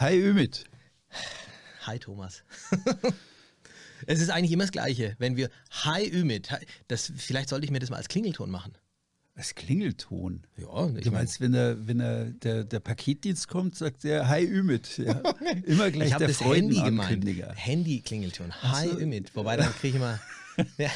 Hi Ümit. Hi Thomas. es ist eigentlich immer das Gleiche. Wenn wir Hi Ümit, das, vielleicht sollte ich mir das mal als Klingelton machen. Als Klingelton? Ja. Ich du meinst, wenn, der, wenn der, der, der Paketdienst kommt, sagt er Hi Ümit. Ja. Immer gleich ich der das Handy gemeint. Handy-Klingelton. Hi so. Ümit. Wobei, dann kriege ich mal... Ja.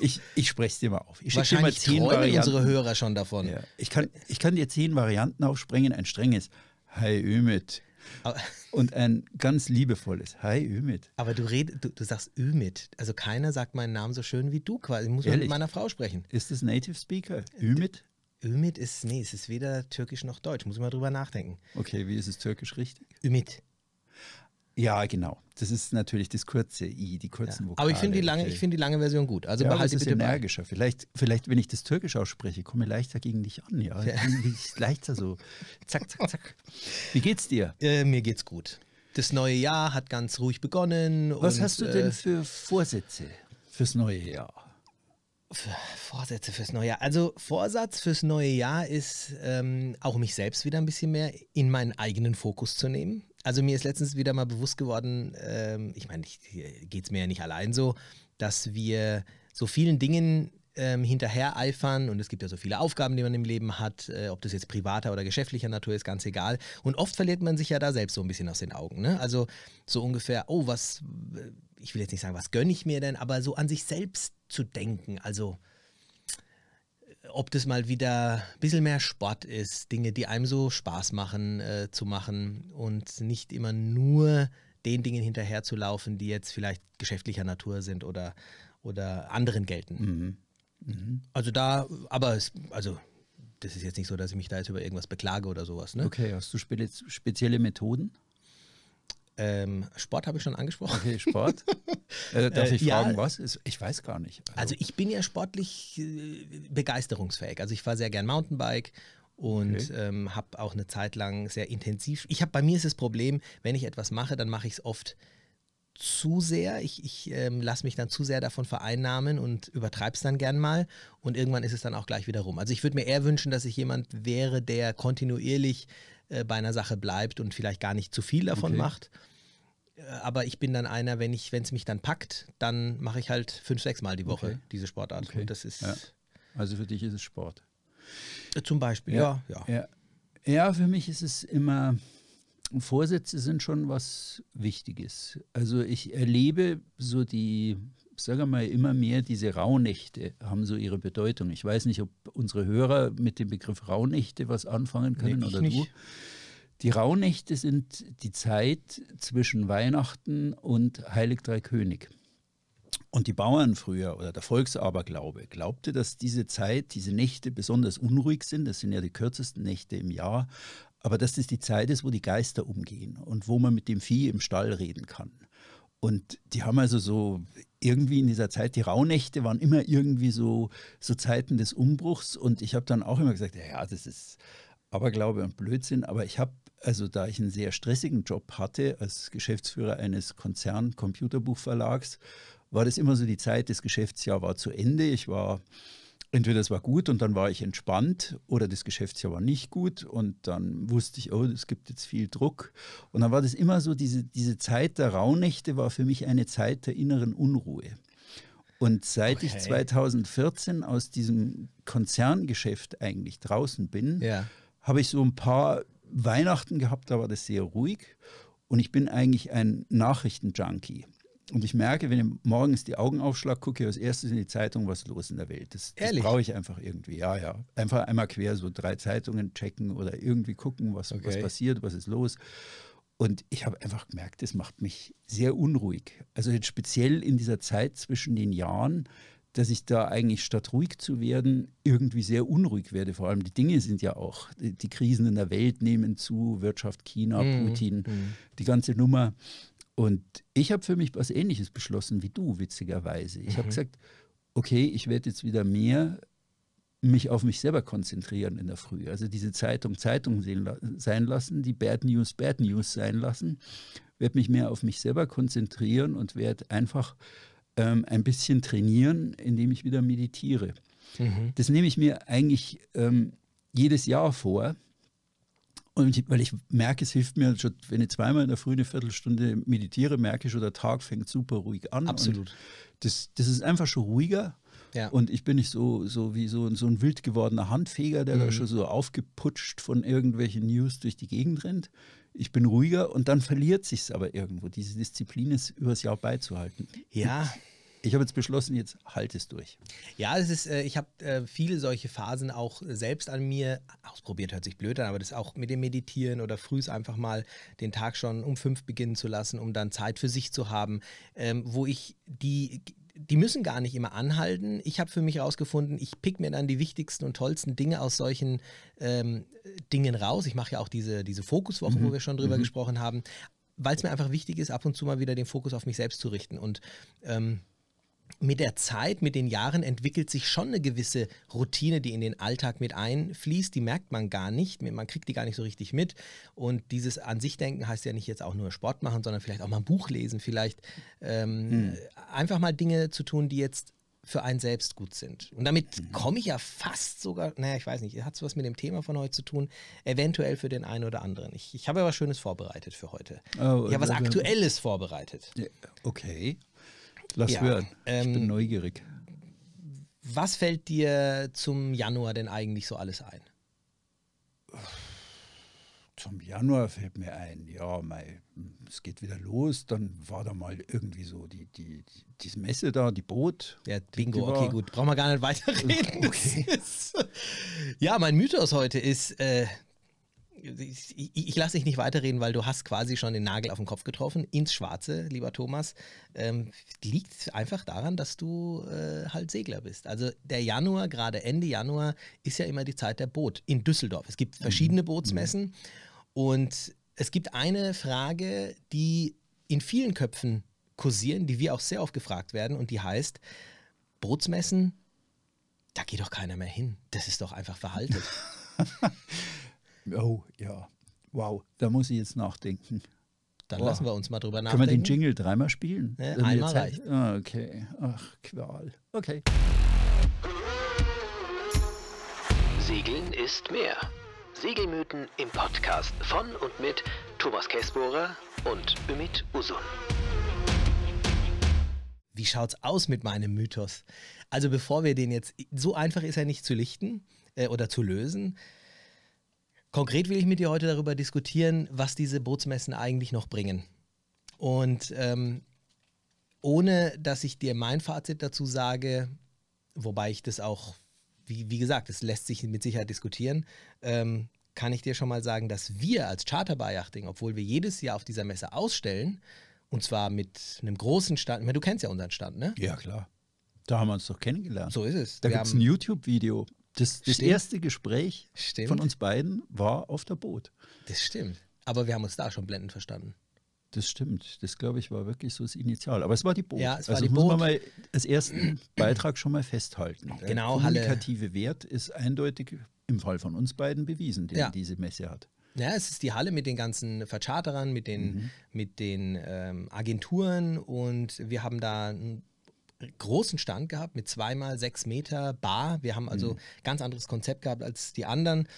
Ich, ich spreche es dir mal auf. Ich Wahrscheinlich dir mal zehn Varianten. unsere Hörer schon davon. Ja. Ich, kann, ich kann dir zehn Varianten aufsprengen. Ein strenges Hi Ümit. Und ein ganz liebevolles Hi Ümit. Aber du, red, du, du sagst Ümit. Also keiner sagt meinen Namen so schön wie du quasi. Ich muss Ehrlich? mit meiner Frau sprechen. Ist das Native Speaker? Ümit? Ümit ist, nee, es ist weder türkisch noch deutsch. Muss ich mal drüber nachdenken. Okay, wie ist es türkisch richtig? Ümit. Ja, genau. Das ist natürlich das kurze I, die kurzen ja. Vokale. Aber ich finde die, lange, find die lange Version gut. Also ja, behalte bitte energischer. Vielleicht, vielleicht, wenn ich das Türkisch ausspreche, komme ich leichter gegen dich an. Ja, ja. leichter so. Zack, zack, zack. Wie geht's dir? Äh, mir geht's gut. Das neue Jahr hat ganz ruhig begonnen. Was und, hast du denn äh, für Vorsätze fürs neue Jahr? Vorsätze fürs neue Jahr. Also Vorsatz fürs neue Jahr ist ähm, auch mich selbst wieder ein bisschen mehr in meinen eigenen Fokus zu nehmen. Also mir ist letztens wieder mal bewusst geworden, ähm, ich meine, geht es mir ja nicht allein so, dass wir so vielen Dingen ähm, hinterher eifern und es gibt ja so viele Aufgaben, die man im Leben hat, äh, ob das jetzt privater oder geschäftlicher Natur ist, ganz egal. Und oft verliert man sich ja da selbst so ein bisschen aus den Augen. Ne? Also so ungefähr, oh, was, ich will jetzt nicht sagen, was gönne ich mir denn, aber so an sich selbst zu denken. Also ob das mal wieder ein bisschen mehr Sport ist, Dinge, die einem so Spaß machen, äh, zu machen und nicht immer nur den Dingen hinterherzulaufen, die jetzt vielleicht geschäftlicher Natur sind oder, oder anderen gelten. Mhm. Mhm. Also da, aber es, also das ist jetzt nicht so, dass ich mich da jetzt über irgendwas beklage oder sowas. Ne? Okay, hast du spe spezielle Methoden? Ähm, Sport habe ich schon angesprochen. Okay, Sport. äh, darf ich äh, fragen, ja, was? Ich weiß gar nicht. Also, also ich bin ja sportlich äh, begeisterungsfähig. Also ich fahre sehr gern Mountainbike und okay. ähm, habe auch eine Zeit lang sehr intensiv. Ich habe bei mir ist das Problem, wenn ich etwas mache, dann mache ich es oft zu sehr. Ich, ich ähm, lasse mich dann zu sehr davon vereinnahmen und übertreibe es dann gern mal. Und irgendwann ist es dann auch gleich wieder rum. Also ich würde mir eher wünschen, dass ich jemand wäre, der kontinuierlich äh, bei einer Sache bleibt und vielleicht gar nicht zu viel davon okay. macht. Äh, aber ich bin dann einer, wenn ich, wenn es mich dann packt, dann mache ich halt fünf, sechs Mal die Woche okay. diese Sportart. Okay. Und das ist. Ja. Also für dich ist es Sport. Äh, zum Beispiel, ja. Ja, ja. ja für mich ist es immer Vorsätze sind schon was Wichtiges. Also ich erlebe so die, sage mal, immer mehr diese Rauhnächte haben so ihre Bedeutung. Ich weiß nicht, ob unsere Hörer mit dem Begriff Rauhnächte was anfangen können nee, oder nicht. du. Die Rauhnächte sind die Zeit zwischen Weihnachten und Heilig Drei König. Und die Bauern früher oder der Volksaberglaube glaubte, dass diese Zeit, diese Nächte besonders unruhig sind. Das sind ja die kürzesten Nächte im Jahr. Aber dass das die Zeit ist, wo die Geister umgehen und wo man mit dem Vieh im Stall reden kann. Und die haben also so irgendwie in dieser Zeit, die Rauhnächte waren immer irgendwie so, so Zeiten des Umbruchs. Und ich habe dann auch immer gesagt, ja, ja, das ist Aberglaube und Blödsinn. Aber ich habe, also da ich einen sehr stressigen Job hatte als Geschäftsführer eines Konzern-Computerbuchverlags, war das immer so die Zeit, das Geschäftsjahr war zu Ende. Ich war entweder es war gut und dann war ich entspannt oder das Geschäftsjahr war nicht gut und dann wusste ich, oh, es gibt jetzt viel Druck. Und dann war das immer so, diese, diese Zeit der Rauhnächte war für mich eine Zeit der inneren Unruhe. Und seit okay. ich 2014 aus diesem Konzerngeschäft eigentlich draußen bin, ja. habe ich so ein paar Weihnachten gehabt, da war das sehr ruhig. Und ich bin eigentlich ein Nachrichtenjunkie. Und ich merke, wenn ich morgens die Augen aufschlag, gucke ich als erstes in die Zeitung, was ist los in der Welt. Das, das brauche ich einfach irgendwie. Ja, ja. Einfach einmal quer so drei Zeitungen checken oder irgendwie gucken, was, okay. was passiert, was ist los. Und ich habe einfach gemerkt, das macht mich sehr unruhig. Also jetzt speziell in dieser Zeit zwischen den Jahren, dass ich da eigentlich statt ruhig zu werden, irgendwie sehr unruhig werde. Vor allem die Dinge sind ja auch, die, die Krisen in der Welt nehmen zu, Wirtschaft, China, mhm. Putin, mhm. die ganze Nummer. Und ich habe für mich was Ähnliches beschlossen wie du, witzigerweise. Ich mhm. habe gesagt, okay, ich werde jetzt wieder mehr mich auf mich selber konzentrieren in der Früh. Also diese Zeitung Zeitung sein lassen, die Bad News Bad News sein lassen, werde mich mehr auf mich selber konzentrieren und werde einfach ähm, ein bisschen trainieren, indem ich wieder meditiere. Mhm. Das nehme ich mir eigentlich ähm, jedes Jahr vor. Und ich, weil ich merke, es hilft mir schon, wenn ich zweimal in der Früh eine Viertelstunde meditiere, merke ich schon, der Tag fängt super ruhig an. Absolut. Das, das ist einfach schon ruhiger. Ja. Und ich bin nicht so, so wie so, so ein wild gewordener Handfeger, der Mhm. da schon so aufgeputscht von irgendwelchen News durch die Gegend rennt. Ich bin ruhiger und dann verliert sich's aber irgendwo. Diese Disziplin ist übers Jahr beizuhalten. Ja, Ich habe jetzt beschlossen, jetzt halt es durch. Ja, es ist, äh, ich habe äh, viele solche Phasen auch selbst an mir ausprobiert, hört sich blöd an, aber das auch mit dem Meditieren oder frühs einfach mal den Tag schon um fünf beginnen zu lassen, um dann Zeit für sich zu haben, ähm, wo ich die, die müssen gar nicht immer anhalten. Ich habe für mich herausgefunden, ich pick mir dann die wichtigsten und tollsten Dinge aus solchen ähm, Dingen raus. Ich mache ja auch diese, diese Fokuswochen, wo wir schon drüber gesprochen haben, weil es mir einfach wichtig ist, ab und zu mal wieder den Fokus auf mich selbst zu richten und ähm, mit der Zeit, mit den Jahren entwickelt sich schon eine gewisse Routine, die in den Alltag mit einfließt. Die merkt man gar nicht, man kriegt die gar nicht so richtig mit. Und dieses an sich denken heißt ja nicht jetzt auch nur Sport machen, sondern vielleicht auch mal ein Buch lesen, vielleicht ähm, einfach mal Dinge zu tun, die jetzt für einen selbst gut sind. Und damit komme ich ja fast sogar, naja, ich weiß nicht, hat es was mit dem Thema von heute zu tun, eventuell für den einen oder anderen. Ich, ich habe ja was Schönes vorbereitet für heute. Oh, ich habe was äh, Aktuelles vorbereitet. Okay. Lass Ja, hören. ich ähm, bin neugierig. Was fällt dir zum Januar denn eigentlich so alles ein? Zum Januar fällt mir ein, ja, mei, es geht wieder los. Dann war da mal irgendwie so die, die, die diese Messe da, die Boot. Ja, die Bingo, okay, gut. Brauchen wir gar nicht weiterreden. Okay. Ist- ja, mein Mythos heute ist, äh, ich, ich, lasse dich nicht weiterreden, weil du hast quasi schon den Nagel auf den Kopf getroffen, ins Schwarze, lieber Thomas. Ähm, liegt einfach daran, dass du äh, halt Segler bist. Also der Januar, gerade Ende Januar, ist ja immer die Zeit der Boot in Düsseldorf. Es gibt verschiedene Bootsmessen und es gibt eine Frage, die in vielen Köpfen kursieren, die wir auch sehr oft gefragt werden und die heißt, Bootsmessen, da geht doch keiner mehr hin. Das ist doch einfach verhaltet. Oh, ja. Wow, da muss ich jetzt nachdenken. Dann Boah. lassen wir uns mal drüber Können wir den nachdenken. Jingle dreimal spielen? Damit einmal reicht. Ah, okay. Ach, Qual. Okay. Segeln ist mehr. Segelmythen im Podcast von und mit Thomas Kessbohrer und Ümit Usun. Wie schaut's aus mit meinem Mythos? Also bevor wir den jetzt, so einfach ist er nicht zu lichten äh, oder zu lösen. Konkret will ich mit dir heute darüber diskutieren, was diese Bootsmessen eigentlich noch bringen. Und ähm, ohne dass ich dir mein Fazit dazu sage, wobei ich das auch, wie, wie gesagt, das lässt sich mit Sicherheit diskutieren, ähm, kann ich dir schon mal sagen, dass wir als Charter Yachting, obwohl wir jedes Jahr auf dieser Messe ausstellen, und zwar mit einem großen Stand, meine, du kennst ja unseren Stand, ne? Ja, klar. Da haben wir uns doch kennengelernt. So ist es. da gibt es ein YouTube-Video. Das, das erste Gespräch Stimmt. von uns beiden war auf der Boot. Das stimmt. Aber wir haben uns da schon blendend verstanden. Das stimmt. Das, glaube ich, war wirklich so das Initial. Aber es war die Boot. Ja, es war also die muss man Boot. mal als ersten Beitrag schon mal festhalten. Der Genau, Halle. kommunikative Wert ist eindeutig im Fall von uns beiden bewiesen, den Ja. diese Messe hat. Ja, es ist die Halle mit den ganzen Vercharterern, mit den, mit den ähm, Agenturen und wir haben da großen Stand gehabt mit zweimal sechs Meter Bar. Wir haben also ganz anderes Konzept gehabt als die anderen.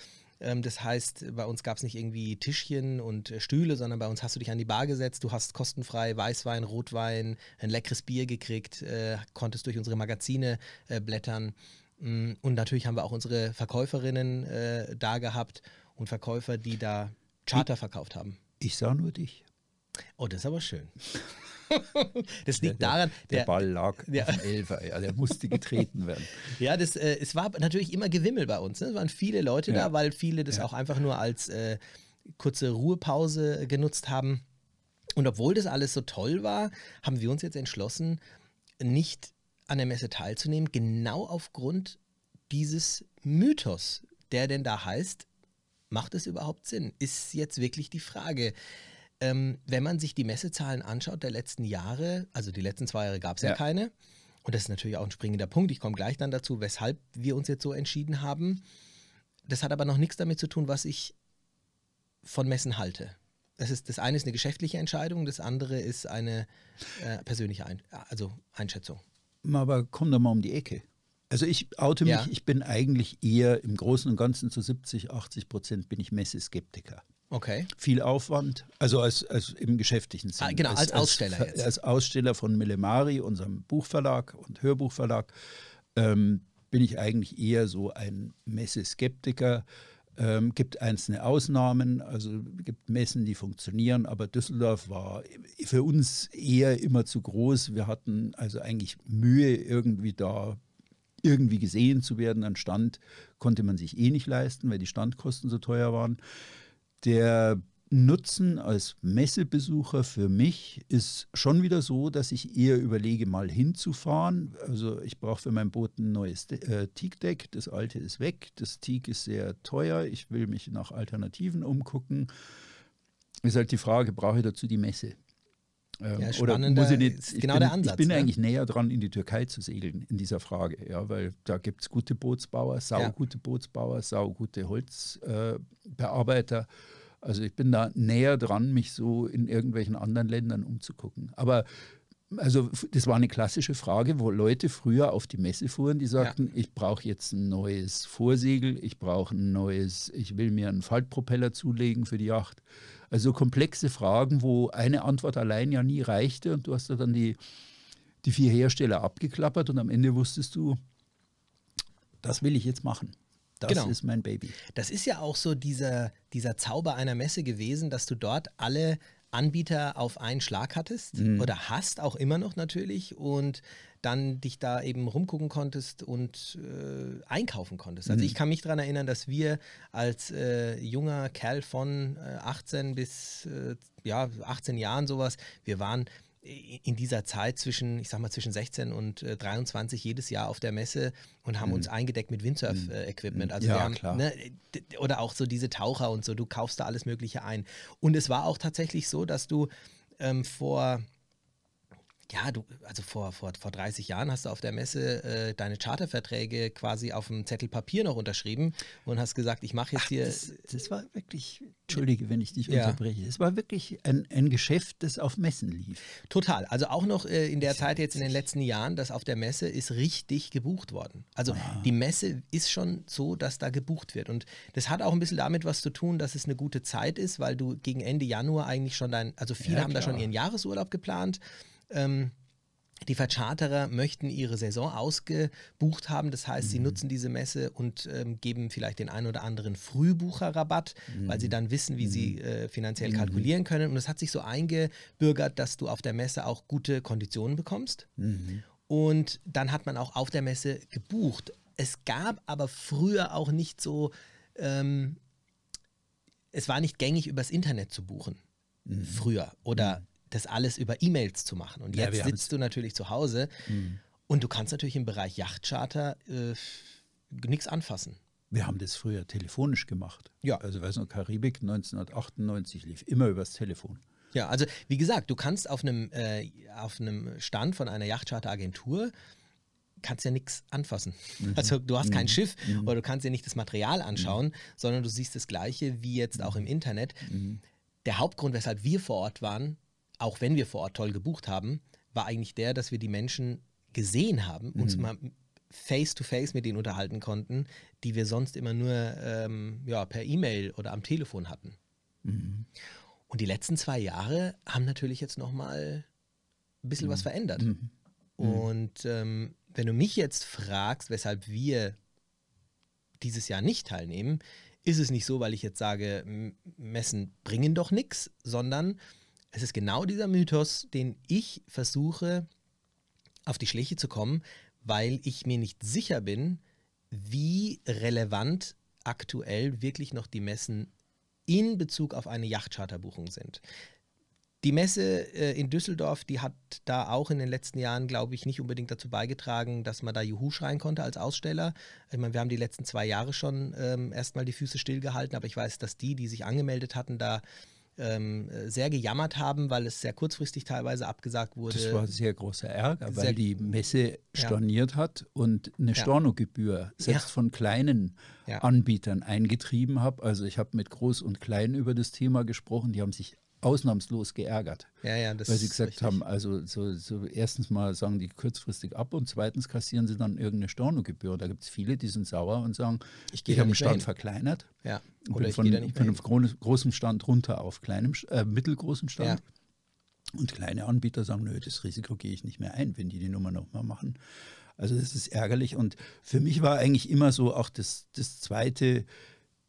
Ähm, das heißt, bei uns gab es nicht irgendwie Tischchen und äh, Stühle, sondern bei uns hast du dich an die Bar gesetzt, du hast kostenfrei Weißwein, Rotwein, ein leckeres Bier gekriegt, äh, konntest durch unsere Magazine äh, blättern. Mm, Und natürlich haben wir auch unsere Verkäuferinnen da gehabt und Verkäufer, die da Charter verkauft haben. Ich sah nur dich. Oh, das ist aber schön. das liegt Der- daran, Der, der, Ball lag Ja. auf dem Elfer. Ja, der musste getreten werden. ja, das, äh, es war natürlich immer Gewimmel bei uns. Ne? Es waren viele Leute Ja. da, weil viele das Ja. auch einfach nur als äh, kurze Ruhepause genutzt haben. Und obwohl das alles so toll war, haben wir uns jetzt entschlossen, nicht an der Messe teilzunehmen, genau aufgrund dieses Mythos, der denn da heißt, macht es überhaupt Sinn? Ist jetzt wirklich die Frage. Ähm, wenn man sich die Messezahlen anschaut der letzten Jahre, also die letzten zwei Jahre gab es ja. Ja. keine, und das ist natürlich auch ein springender Punkt, ich komme gleich dann dazu, weshalb wir uns jetzt so entschieden haben. Das hat aber noch nichts damit zu tun, was ich von Messen halte. Das, ist, das eine ist eine geschäftliche Entscheidung, das andere ist eine äh, persönliche Ein also Einschätzung. Aber komm doch mal um die Ecke. Also ich oute mich, Ja. ich bin eigentlich eher im Großen und Ganzen zu 70, 80 Prozent bin ich Messeskeptiker. Okay. Viel Aufwand, also als, als im geschäftlichen Sinne. Ah, genau, als Aussteller als, jetzt. Als Aussteller von Millemari, unserem Buchverlag und Hörbuchverlag, ähm, bin ich eigentlich eher so ein Messeskeptiker. Ähm, gibt einzelne Ausnahmen, also gibt Messen, die funktionieren, aber Düsseldorf war für uns eher immer zu groß. Wir hatten also eigentlich Mühe, irgendwie da irgendwie gesehen zu werden. Ein Stand konnte man sich eh nicht leisten, weil die Standkosten so teuer waren. Der Nutzen als Messebesucher für mich ist schon wieder so, dass ich eher überlege, mal hinzufahren. Also ich brauche für mein Boot ein neues äh, Teakdeck. Das alte ist weg. Das Teak ist sehr teuer. Ich will mich nach Alternativen umgucken. Ist halt die Frage, brauche ich dazu die Messe? Ähm, ja, oder muss ich nicht, ist genau bin, der Ansatz. Ich bin ne? eigentlich näher dran, in die Türkei zu segeln in dieser Frage, ja, weil da gibt es gute Bootsbauer, saugute ja. Bootsbauer, saugute Holzbearbeiter. Äh, also ich bin da näher dran, mich so in irgendwelchen anderen Ländern umzugucken. Aber also das war eine klassische Frage, wo Leute früher auf die Messe fuhren, die sagten, ja. ich brauche jetzt ein neues Vorsegel, ich brauche ein neues, ich will mir einen Faltpropeller zulegen für die Yacht. Also komplexe Fragen, wo eine Antwort allein ja nie reichte und du hast da dann die, die vier Hersteller abgeklappert und am Ende wusstest du, das will ich jetzt machen. Das genau. ist mein Baby. Das ist ja auch so dieser, dieser Zauber einer Messe gewesen, dass du dort alle Anbieter auf einen Schlag hattest mhm. oder hast auch immer noch natürlich und dann dich da eben rumgucken konntest und äh, einkaufen konntest. Also mhm. ich kann mich daran erinnern, dass wir als äh, junger Kerl von äh, 18 bis äh, ja, 18 Jahren sowas, wir waren in dieser Zeit zwischen, ich sag mal, zwischen 16 und äh, 23 jedes Jahr auf der Messe und haben mhm. uns eingedeckt mit Windsurf-Equipment. Mhm. Also ja, haben, klar. Ne, oder auch so diese Taucher und so, du kaufst da alles Mögliche ein. Und es war auch tatsächlich so, dass du ähm, vor ja, du, also vor, vor, vor 30 Jahren hast du auf der Messe äh, deine Charterverträge quasi auf dem Zettel Papier noch unterschrieben und hast gesagt, ich mache jetzt Ach, hier. Das, das, war wirklich, entschuldige, wenn ich dich ja. unterbreche, es war wirklich ein, ein Geschäft, das auf Messen lief. Total. Also auch noch äh, in der Zeit jetzt in den letzten Jahren, dass auf der Messe ist richtig gebucht worden. Also ah. die Messe ist schon so, dass da gebucht wird. Und das hat auch ein bisschen damit was zu tun, dass es eine gute Zeit ist, weil du gegen Ende Januar eigentlich schon dein, also viele ja, haben da schon ihren Jahresurlaub geplant. Ähm, die Vercharterer möchten ihre Saison ausgebucht haben. Das heißt, mhm. sie nutzen diese Messe und ähm, geben vielleicht den einen oder anderen Frühbucherrabatt, mhm. weil sie dann wissen, wie mhm. sie äh, finanziell mhm. kalkulieren können. Und es hat sich so eingebürgert, dass du auf der Messe auch gute Konditionen bekommst. Mhm. Und dann hat man auch auf der Messe gebucht. Es gab aber früher auch nicht so, ähm, es war nicht gängig, übers Internet zu buchen. Mhm. Früher. Oder das alles über E-Mails zu machen. Und jetzt ja, sitzt du natürlich zu Hause mhm. und du kannst natürlich im Bereich Yachtcharter äh, nichts anfassen. Wir haben das früher telefonisch gemacht. Ja. Also, weiß noch, Karibik 1998 lief immer übers Telefon. Ja, also wie gesagt, du kannst auf einem, äh, auf einem Stand von einer Yachtcharter-Agentur kannst ja nichts anfassen. Mhm. Also du hast kein mhm. Schiff mhm. oder du kannst dir nicht das Material anschauen, mhm. sondern du siehst das Gleiche wie jetzt auch im Internet. Mhm. Der Hauptgrund, weshalb wir vor Ort waren, auch wenn wir vor Ort toll gebucht haben, war eigentlich der, dass wir die Menschen gesehen haben, mhm. uns mal face to face mit denen unterhalten konnten, die wir sonst immer nur ähm, ja, per E-Mail oder am Telefon hatten. Mhm. Und die letzten zwei Jahre haben natürlich jetzt nochmal ein bisschen mhm. was verändert. Mhm. Mhm. Und ähm, wenn du mich jetzt fragst, weshalb wir dieses Jahr nicht teilnehmen, ist es nicht so, weil ich jetzt sage, Messen bringen doch nichts, sondern es ist genau dieser Mythos, den ich versuche auf die Schliche zu kommen, weil ich mir nicht sicher bin, wie relevant aktuell wirklich noch die Messen in Bezug auf eine Yachtcharterbuchung sind. Die Messe äh, in Düsseldorf, die hat da auch in den letzten Jahren, glaube ich, nicht unbedingt dazu beigetragen, dass man da Juhu schreien konnte als Aussteller. Ich meine, wir haben die letzten zwei Jahre schon ähm, erstmal die Füße stillgehalten, aber ich weiß, dass die, die sich angemeldet hatten, da ähm, sehr gejammert haben, weil es sehr kurzfristig teilweise abgesagt wurde. Das war sehr großer Ärger, weil die Messe storniert ja. hat und eine ja. Stornogebühr selbst ja. von kleinen Anbietern eingetrieben habe. Also ich habe mit Groß und Klein über das Thema gesprochen, die haben sich ausnahmslos geärgert. Ja, ja, das weil sie gesagt haben, also so, so erstens mal sagen die kurzfristig ab und zweitens kassieren sie dann irgendeine Stornogebühr. Da gibt es viele, die sind sauer und sagen, Ich ich, habe den Stand verkleinert. Ja, oder bin ich von, da nicht von einem gro großen Stand runter auf kleinem, äh, mittelgroßen Stand. Und kleine Anbieter sagen, nö, das Risiko gehe ich nicht mehr ein, wenn die die Nummer nochmal machen. Also das ist ärgerlich. Und für mich war eigentlich immer so auch das, das zweite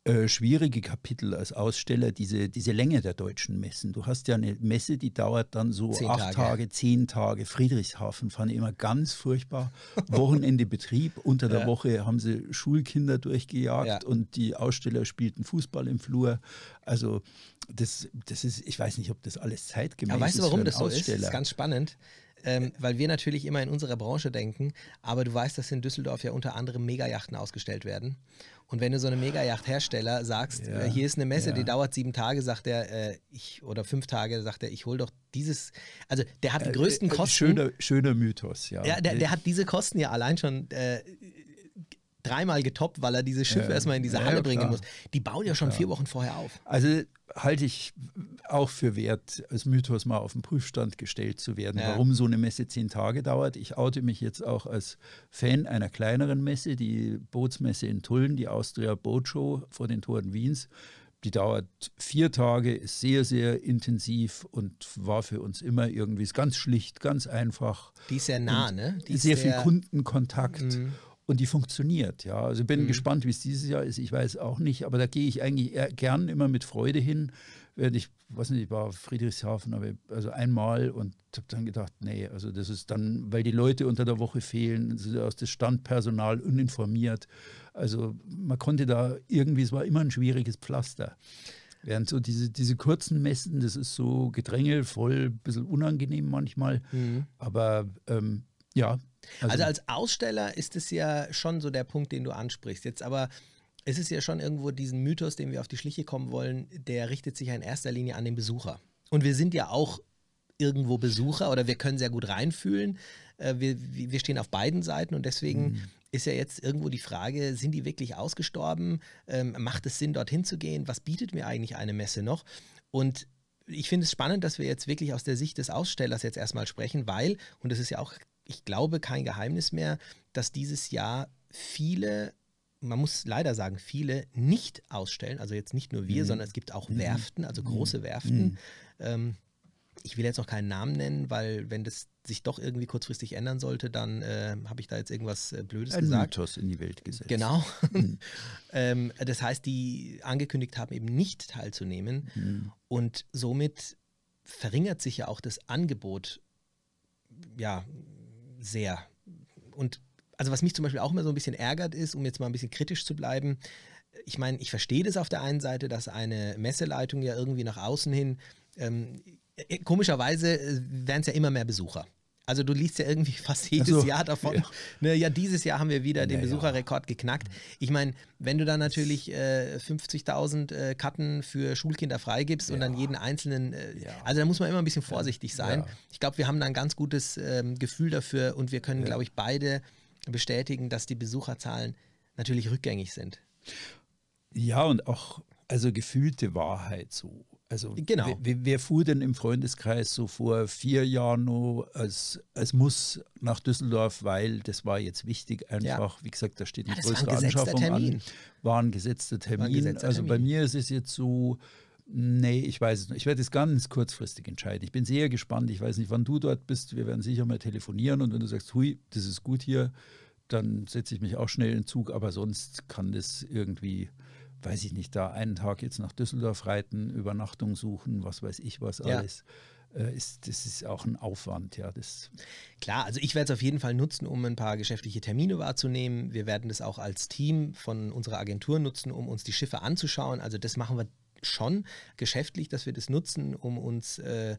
äh, schwierige Kapitel als Aussteller, diese, diese Länge der deutschen Messen. Du hast ja eine Messe, die dauert dann so Zehn acht Tage. Tage, zehn Tage. Friedrichshafen fand ich immer ganz furchtbar. Wochenende Betrieb, unter der Ja. Woche haben sie Schulkinder durchgejagt Ja. und die Aussteller spielten Fußball im Flur. Also das, das ist, ich weiß nicht, ob das alles zeitgemäß Aber weißt ist du, warum das so ist? Das Aussteller. ist ganz spannend, ähm, weil wir natürlich immer in unserer Branche denken, aber du weißt, dass in Düsseldorf ja unter anderem Megayachten ausgestellt werden. Und wenn du so einem Megayacht-Hersteller sagst, Ja, äh, hier ist eine Messe, ja. die dauert sieben Tage, sagt er, äh, ich, oder fünf Tage, sagt er, ich hole doch dieses, also der hat die größten Äh, äh, Kosten. Schöner, schöner Mythos, ja. Ja, der, der hat diese Kosten ja allein schon äh, dreimal getoppt, weil er diese Schiffe Ja. erstmal in diese Halle ja, bringen muss. Die bauen ja schon vier Wochen vorher auf. Also halte ich auch für wert, als Mythos mal auf den Prüfstand gestellt zu werden, warum so eine Messe zehn Tage dauert. Ich oute mich jetzt auch als Fan einer kleineren Messe, die Bootsmesse in Tulln, die Austria Boat Show vor den Toren Wiens. Die dauert vier Tage, ist sehr, sehr intensiv und war für uns immer irgendwie ist ganz schlicht, ganz einfach. Die ist sehr nah, ne? Die ist sehr viel Kundenkontakt Mhm. Und die funktioniert. Ja, also ich bin Mhm. gespannt, wie es dieses Jahr ist. Ich weiß auch nicht, aber da gehe ich eigentlich gern immer mit Freude hin. Während ich, weiß nicht, ich war Friedrichshafen, aber also einmal und habe dann gedacht, nee, also das ist dann, weil die Leute unter der Woche fehlen, aus das Standpersonal uninformiert. Also man konnte da irgendwie, es war immer ein schwieriges Pflaster. Während so diese, diese kurzen Messen, das ist so gedrängelvoll, ein bisschen unangenehm manchmal. Mhm. Aber ähm, ja. Also als Aussteller ist es ja schon so der Punkt, den du ansprichst. Jetzt aber ist es ja schon irgendwo diesen Mythos, den wir auf die Schliche kommen wollen, der richtet sich ja in erster Linie an den Besucher. Und wir sind ja auch irgendwo Besucher oder wir können sehr gut reinfühlen. Äh, Wir, wir stehen auf beiden Seiten und deswegen ist ja jetzt irgendwo die Frage, sind die wirklich ausgestorben? Ähm, macht es Sinn, dorthin zu gehen? Was bietet mir eigentlich eine Messe noch? Und ich finde es spannend, dass wir jetzt wirklich aus der Sicht des Ausstellers jetzt erstmal sprechen, weil, und das ist ja auch, ich glaube, kein Geheimnis mehr, dass dieses Jahr viele, man muss leider sagen, viele nicht ausstellen, also jetzt nicht nur wir, Mhm. sondern es gibt auch Mhm. Werften, also große Werften. Ähm, ich will jetzt noch keinen Namen nennen, weil wenn das sich doch irgendwie kurzfristig ändern sollte, dann äh, habe ich da jetzt irgendwas äh, Blödes ein gesagt. Mythos in die Welt gesetzt. Genau. ähm, das heißt, die angekündigt haben, eben nicht teilzunehmen. Mhm. Und somit verringert sich ja auch das Angebot ja sehr. Und also was mich zum Beispiel auch immer so ein bisschen ärgert ist, um jetzt mal ein bisschen kritisch zu bleiben, ich meine, ich verstehe das auf der einen Seite, dass eine Messeleitung ja irgendwie nach außen hin, ähm, äh, komischerweise äh, werden es ja immer mehr Besucher. Also du liest ja irgendwie fast jedes so, Jahr davon. ja. Ne, ja, dieses Jahr haben wir wieder den Naja. Besucherrekord geknackt. Ich meine, wenn du dann natürlich äh, 50.000 äh, Karten für Schulkinder freigibst und Ja. dann jeden einzelnen, äh, Ja. also da muss man immer ein bisschen vorsichtig sein. Ich glaube, wir haben da ein ganz gutes ähm, Gefühl dafür und wir können, glaube ich, beide bestätigen, dass die Besucherzahlen natürlich rückgängig sind. Ja, und auch, also gefühlte Wahrheit so. Also Genau. wer- fuhr denn im Freundeskreis so vor vier Jahren noch als, als Muss nach Düsseldorf, weil das war jetzt wichtig einfach. Wie gesagt, da steht eine Ja, das war ein größere Anschaffung Termin. an. War ein gesetzter Termin. gesetzter also bei Termin. mir ist es jetzt so, nee, ich weiß es nicht. Ich werde es ganz kurzfristig entscheiden. Ich bin sehr gespannt. Ich weiß nicht, wann du dort bist. Wir werden sicher mal telefonieren und wenn du sagst, hui, das ist gut hier, dann setze ich mich auch schnell in den Zug, aber sonst kann das irgendwie, weiß ich nicht, da einen Tag jetzt nach Düsseldorf reiten, Übernachtung suchen, was weiß ich was Ja. alles. Äh, ist, das ist auch ein Aufwand, ja. Das, Klar, also ich werde es auf jeden Fall nutzen, um ein paar geschäftliche Termine wahrzunehmen. Wir werden das auch als Team von unserer Agentur nutzen, um uns die Schiffe anzuschauen. Also das machen wir schon geschäftlich, dass wir das nutzen, um uns äh,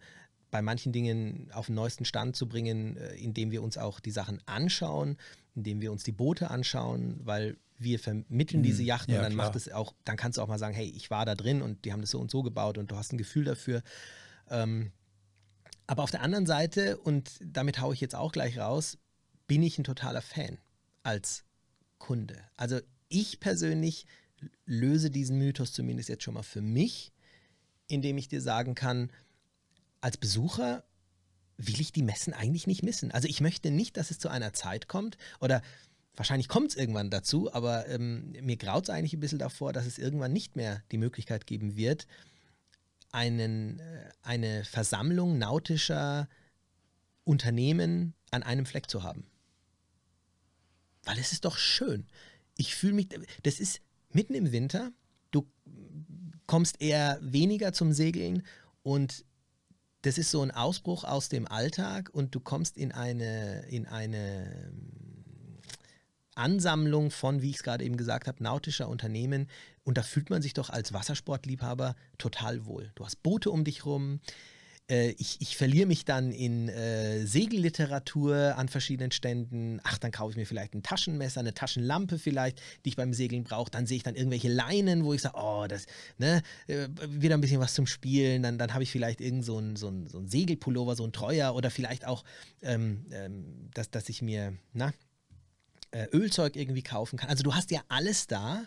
bei manchen Dingen auf den neuesten Stand zu bringen, äh, indem wir uns auch die Sachen anschauen, indem wir uns die Boote anschauen, weil wir vermitteln diese Mhm. Yachten Ja, und dann klar. macht es auch, dann kannst du auch mal sagen, hey, ich war da drin und die haben das so und so gebaut und du hast ein Gefühl dafür. Ähm, aber auf der anderen Seite, und damit haue ich jetzt auch gleich raus, bin ich ein totaler Fan als Kunde. Also ich persönlich löse diesen Mythos zumindest jetzt schon mal für mich. indem ich dir sagen kann, als Besucher will ich die Messen eigentlich nicht missen. Also ich möchte nicht, dass es zu einer Zeit kommt oder wahrscheinlich kommt es irgendwann dazu, aber ähm, mir graut es eigentlich ein bisschen davor, dass es irgendwann nicht mehr die Möglichkeit geben wird, einen, äh, eine Versammlung nautischer Unternehmen an einem Fleck zu haben. Weil es ist doch schön. Ich fühle mich, das ist mitten im Winter, du kommst eher weniger zum Segeln und das ist so ein Ausbruch aus dem Alltag und du kommst in eine, in eine ähm, Ansammlung von, wie ich es gerade eben gesagt habe, nautischer Unternehmen. Und da fühlt man sich doch als Wassersportliebhaber total wohl. Du hast Boote um dich rum, ich, ich verliere mich dann in äh, Segelliteratur an verschiedenen Ständen. Ach, dann kaufe ich mir vielleicht ein Taschenmesser, eine Taschenlampe vielleicht, die ich beim Segeln brauche. Dann sehe ich dann irgendwelche Leinen, wo ich sage, oh, das, ne, äh, wieder ein bisschen was zum Spielen. Dann, dann habe ich vielleicht irgend so ein, so, ein, so ein Segelpullover, so ein Treuer oder vielleicht auch, ähm, ähm, dass, dass ich mir, na, äh, Ölzeug irgendwie kaufen kann. Also du hast ja alles da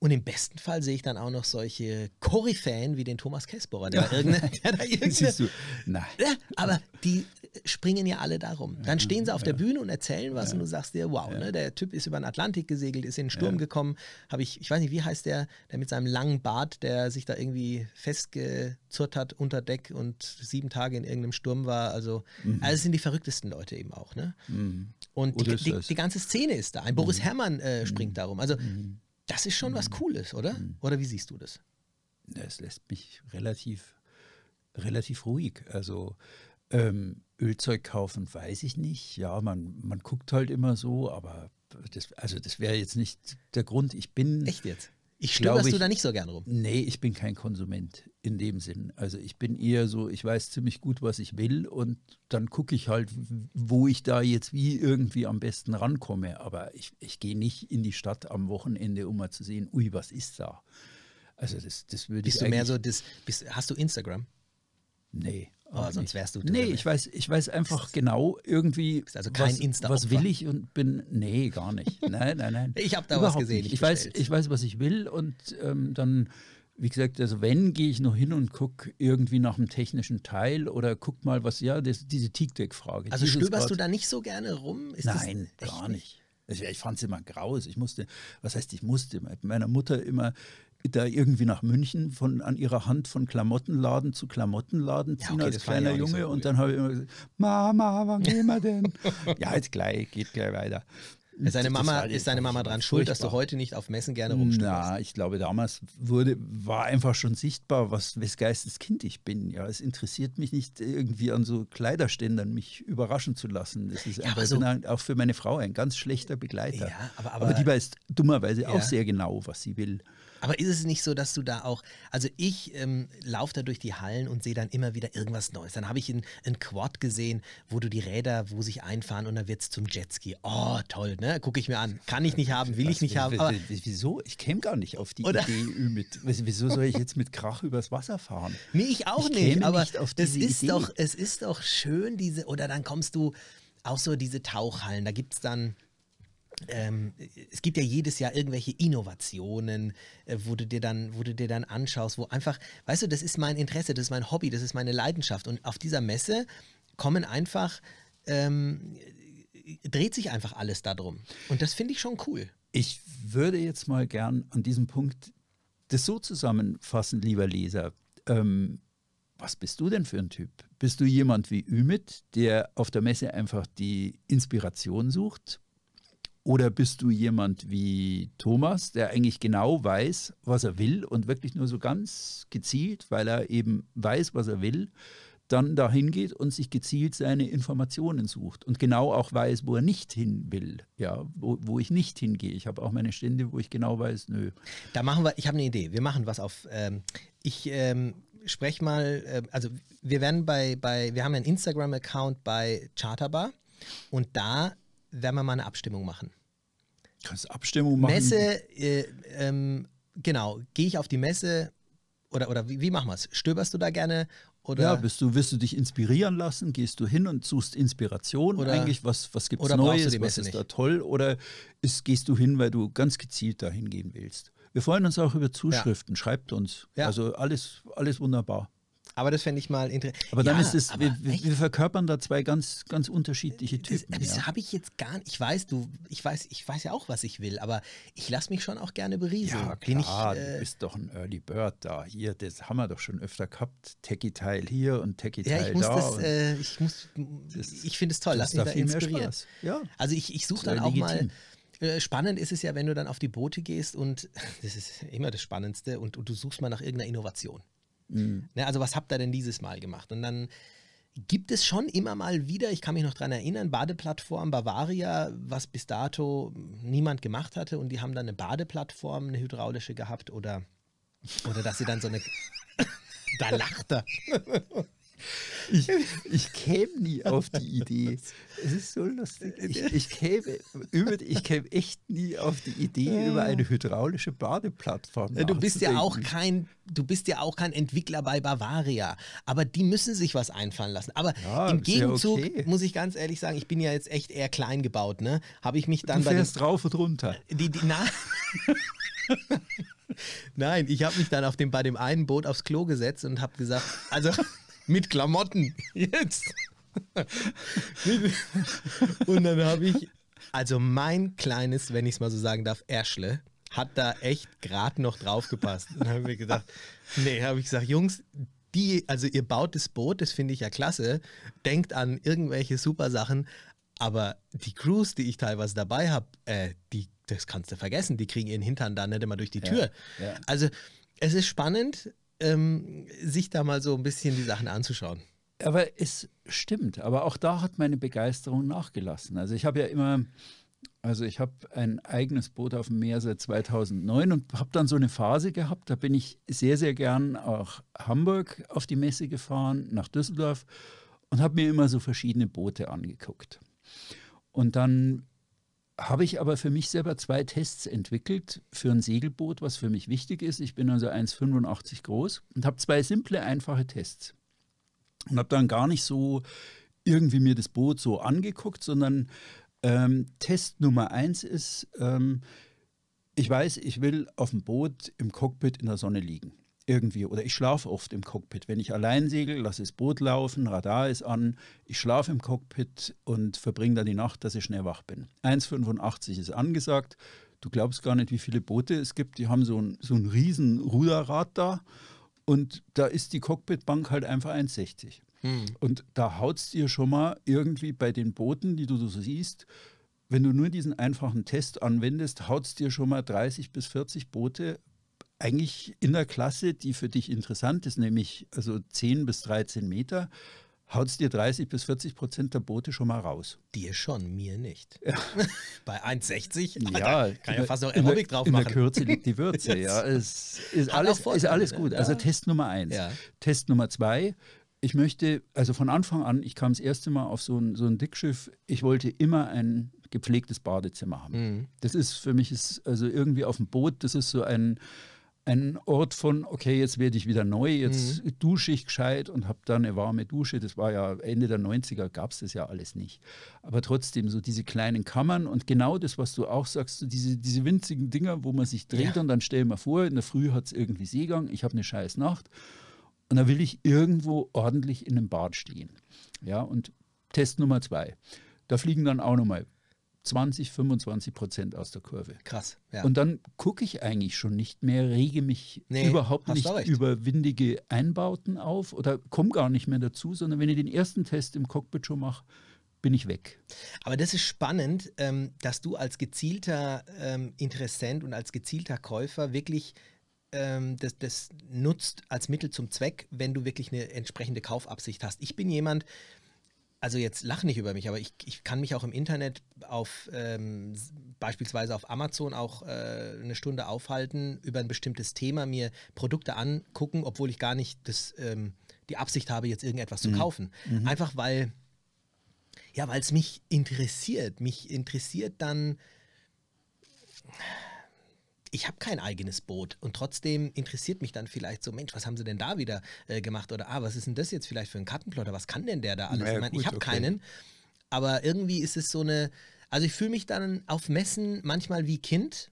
und im besten Fall sehe ich dann auch noch solche Koryphäen wie den Thomas Kessbohrer, der, ja. da irgendeine, der da irgendeine, Siehst du, nein. Ja, aber die springen ja alle darum. Dann stehen sie auf der Bühne und erzählen was ja. und du sagst dir, wow, ne, der Typ ist über den Atlantik gesegelt, ist in den Sturm gekommen, habe ich, ich weiß nicht, wie heißt der, der mit seinem langen Bart, der sich da irgendwie festgezurrt hat unter Deck und sieben Tage in irgendeinem Sturm war. Also, mhm. also sind die verrücktesten Leute eben auch. Ne? Mhm. Und die, die, die, ganze Szene ist da. Ein Boris mhm. Herrmann äh, springt mhm. darum. Also mhm. Das ist schon was mhm. Cooles, oder? Mhm. Oder wie siehst du das? Es lässt mich relativ, relativ ruhig. Also ähm, Ölzeug kaufen, weiß ich nicht. Ja, man, man guckt halt immer so, aber das, also das wäre jetzt nicht der Grund. Ich bin. Echt jetzt? Ich stöberst du da nicht so gern rum? Nee, ich bin kein Konsument in dem Sinn. Also ich bin eher so, ich weiß ziemlich gut, was ich will und dann gucke ich halt, wo ich da jetzt wie irgendwie am besten rankomme. Aber ich, ich gehe nicht in die Stadt am Wochenende, um mal zu sehen, ui, was ist da? Also das, das würde ich Bist du mehr so, das, bist, hast du Instagram? Nee. Oh, sonst wärst du. Nee, ich weiß, ich weiß einfach genau irgendwie, also kein was, Insta was will ich und bin. Nee, gar nicht. Nein, nein, nein. ich habe da Überhaupt was gesehen. Ich, ich weiß, ich weiß, was ich will und ähm, dann, wie gesagt, also wenn, gehe ich noch hin und gucke irgendwie nach einem technischen Teil oder guck mal, was, ja, das, diese Teak-Deck-Frage. Also stöberst du da nicht so gerne rum? Ist nein, gar nicht. nicht. Ich fand es immer graus. Ich musste, was heißt, ich musste mit meiner Mutter immer da irgendwie nach München von, an ihrer Hand von Klamottenladen zu Klamottenladen ziehen ja, okay, als kleiner Junge. So und dann habe ich immer gesagt, Mama, wann gehen wir denn? ja, jetzt gleich, geht gleich weiter. Ist deine Mama, ist deine Mama dran schuld, dass du heute nicht auf Messen gerne rumstehst? Na, ich glaube, damals wurde, war einfach schon sichtbar, was, wes Geistes Kind ich bin. Ja, es interessiert mich nicht, irgendwie an so Kleiderständern mich überraschen zu lassen. Das ist ja, einfach, so, auch für meine Frau ein ganz schlechter Begleiter. Ja, aber, aber, aber die weiß dummerweise ja. auch sehr genau, was sie will. Aber ist es nicht so, dass du da auch, also ich ähm, laufe da durch die Hallen und sehe dann immer wieder irgendwas Neues. Dann habe ich ein, Quad gesehen, wo du die Räder, wo sich einfahren und dann wird es zum Jetski. Oh, toll, ne? Gucke ich mir an. Kann ich nicht haben, will Was, ich nicht haben. Aber wieso? Ich käme gar nicht auf die oder? Idee mit. Wieso soll ich jetzt mit Krach übers Wasser fahren? Nee, ich auch ich nicht. Aber nicht es ist Idee. doch, es ist doch schön, diese, oder dann kommst du auch so diese Tauchhallen, da gibt es dann ähm, es gibt ja jedes Jahr irgendwelche Innovationen, äh, wo du dir dann, wo du dir dann anschaust, wo einfach, weißt du, das ist mein Interesse, das ist mein Hobby, das ist meine Leidenschaft. Und auf dieser Messe kommen einfach, ähm, dreht sich einfach alles darum. Und das finde ich schon cool. Ich würde jetzt mal gern an diesem Punkt das so zusammenfassen, lieber Leser. Ähm, was bist du denn für ein Typ? Bist du jemand wie Ümit, der auf der Messe einfach die Inspiration sucht? Oder bist du jemand wie Thomas, der eigentlich genau weiß, was er will und wirklich nur so ganz gezielt, weil er eben weiß, was er will, dann dahin geht und sich gezielt seine Informationen sucht und genau auch weiß, wo er nicht hin will, ja, wo, wo ich nicht hingehe. Ich habe auch meine Stände, wo ich genau weiß, nö. Da machen wir, ich habe eine Idee. Wir machen was auf. Ähm, ich ähm, spreche mal, äh, also wir werden bei, bei, wir haben einen Instagram-Account bei Charterbar und da werden wir mal eine Abstimmung machen. Kannst du Abstimmung machen? Messe, äh, ähm, genau, gehe ich auf die Messe oder, oder wie, wie machen wir es? Stöberst du da gerne? Oder? Ja, bist du, willst du dich inspirieren lassen? Gehst du hin und suchst Inspiration oder, eigentlich? Was, was gibt es Neues? Was ist nicht? da toll? Oder ist, gehst du hin, weil du ganz gezielt dahin gehen willst? Wir freuen uns auch über Zuschriften. Schreibt uns. Ja. Also alles, alles wunderbar. Aber das fände ich mal interessant. Aber dann ja, ist es, wir, wir verkörpern da zwei ganz, ganz unterschiedliche das, Typen. das ja. habe ich jetzt gar nicht. Ich weiß, du, ich weiß, ich weiß ja auch, was ich will, aber ich lasse mich schon auch gerne berieseln. Ja, klar, ich, du äh, bist doch ein Early Bird da. Hier, das haben wir doch schon öfter gehabt. Techie-Teil hier und ja, Techie-Teil ich muss da. das, äh, ich muss, Das- ich finde es toll, lass das mich da inspirieren. Ja. Also ich, ich suche dann auch legitim. mal. äh, Spannend ist es ja, wenn du dann auf die Boote gehst und das ist immer das Spannendste und, und du suchst mal nach irgendeiner Innovation. Mhm. Ne, also was habt ihr denn dieses Mal gemacht? Und dann gibt es schon immer mal wieder, ich kann mich noch daran erinnern, Badeplattform Bavaria, was bis dato niemand gemacht hatte und die haben dann eine Badeplattform, eine hydraulische gehabt oder, oder dass sie dann so eine... da lacht er. Ich, ich käme nie auf die Idee. Es ist so lustig. Ich, ich, käme, über, ich käme echt nie auf die Idee, über eine hydraulische Badeplattform Du bist ja auch kein, du bist ja auch kein Entwickler bei Bavaria, aber die müssen sich was einfallen lassen. Aber Ja, im ist ja Gegenzug okay. muss ich ganz ehrlich sagen, ich bin ja jetzt echt eher klein gebaut, ne? Habe ich mich dann Du bei den, fährst rauf und runter. die, die, na, Nein, ich habe mich dann auf dem, bei dem einen Boot aufs Klo gesetzt und habe gesagt, also mit Klamotten jetzt. und dann habe ich, also mein kleines, wenn ich es mal so sagen darf, Erschle, hat da echt gerade noch drauf gepasst. Und dann habe ich gedacht, nee, habe ich gesagt, Jungs, die, also ihr baut das Boot, das finde ich ja klasse, denkt an irgendwelche super Sachen, aber die Crews, die ich teilweise dabei habe, äh, die, das kannst du vergessen, die kriegen ihren Hintern da nicht immer durch die Tür. ja. Also es ist spannend, ähm, sich da mal so ein bisschen die Sachen anzuschauen. Aber es stimmt. Aber auch da hat meine Begeisterung nachgelassen. Also ich habe ja immer, also ich habe ein eigenes Boot auf dem Meer seit 2009 und habe dann so eine Phase gehabt. Da bin ich sehr, sehr gern auch Hamburg auf die Messe gefahren, nach Düsseldorf und habe mir immer so verschiedene Boote angeguckt. Und dann habe ich aber für mich selber zwei Tests entwickelt für ein Segelboot, was für mich wichtig ist. Ich bin also 1,85 groß und habe zwei simple, einfache Tests. Und habe dann gar nicht so irgendwie mir das Boot so angeguckt, sondern ähm, Test Nummer eins ist, ähm, ich weiß, ich will auf dem Boot im Cockpit in der Sonne liegen. Irgendwie. Oder ich schlafe oft im Cockpit. Wenn ich allein segel, lasse das Boot laufen, Radar ist an, ich schlafe im Cockpit und verbringe dann die Nacht, dass ich schnell wach bin. 1,85 ist angesagt. Du glaubst gar nicht, wie viele Boote es gibt. Die haben so ein, so ein riesen Ruderrad da und da ist die Cockpitbank halt einfach 1,60. Und da haut es dir schon mal irgendwie bei den Booten, die du so siehst, wenn du nur diesen einfachen Test anwendest, haut es dir schon mal 30 bis 40 Boote eigentlich in der Klasse, die für dich interessant ist, nämlich also 10 bis 13 Meter, haut es dir 30 bis 40 Prozent der Boote schon mal raus. Dir schon, mir nicht. Bei 1,60? Ja, kann ja fast noch Aerobic drauf In der machen. Kürze liegt die Würze, ja. Es ist alles, ist alles ne? gut. Also Ja. Test Nummer eins. Ja. Test Nummer zwei. Ich möchte, also von Anfang an, ich kam das erste Mal auf so ein, so ein Dickschiff, ich wollte immer ein gepflegtes Badezimmer haben. Mhm. Das ist für mich, ist also irgendwie auf dem Boot, das ist so ein, ein Ort von, okay, jetzt werde ich wieder neu, jetzt Mhm. dusche ich gescheit und habe dann eine warme Dusche. Das war ja Ende der 90er, gab es das ja alles nicht. Aber trotzdem, so diese kleinen Kammern und genau das, was du auch sagst, so diese, diese winzigen Dinger, wo man sich dreht Ja. und dann stell mal vor, in der Früh hat es irgendwie Seegang, ich habe eine scheiß Nacht und da will ich irgendwo ordentlich in einem Bad stehen. Ja, und Test Nummer zwei. Da fliegen dann auch nochmal 20, 25 Prozent aus der Kurve. Krass, ja. Und dann gucke ich eigentlich schon nicht mehr, rege mich Nee, überhaupt nicht über windige Einbauten auf oder komme gar nicht mehr dazu, sondern wenn ich den ersten Test im Cockpit schon mache, bin ich weg. Aber das ist spannend, ähm, dass du als gezielter ähm, Interessent und als gezielter Käufer wirklich ähm, das, das nutzt als Mittel zum Zweck, wenn du wirklich eine entsprechende Kaufabsicht hast. Ich bin jemand, also jetzt lach nicht über mich, aber ich, ich kann mich auch im Internet auf ähm, beispielsweise auf Amazon auch äh, eine Stunde aufhalten, über ein bestimmtes Thema mir Produkte angucken, obwohl ich gar nicht das, ähm, die Absicht habe, jetzt irgendetwas zu kaufen. Einfach weil, ja, weil es mich interessiert. Mich interessiert dann. Ich habe kein eigenes Boot und trotzdem interessiert mich dann vielleicht so, Mensch, was haben sie denn da wieder äh, gemacht? Oder ah, was ist denn das jetzt vielleicht für ein Kartenplotter? Was kann denn der da alles? Ja, ich meine, ich habe okay. keinen, aber irgendwie ist es so eine, also ich fühle mich dann auf Messen manchmal wie Kind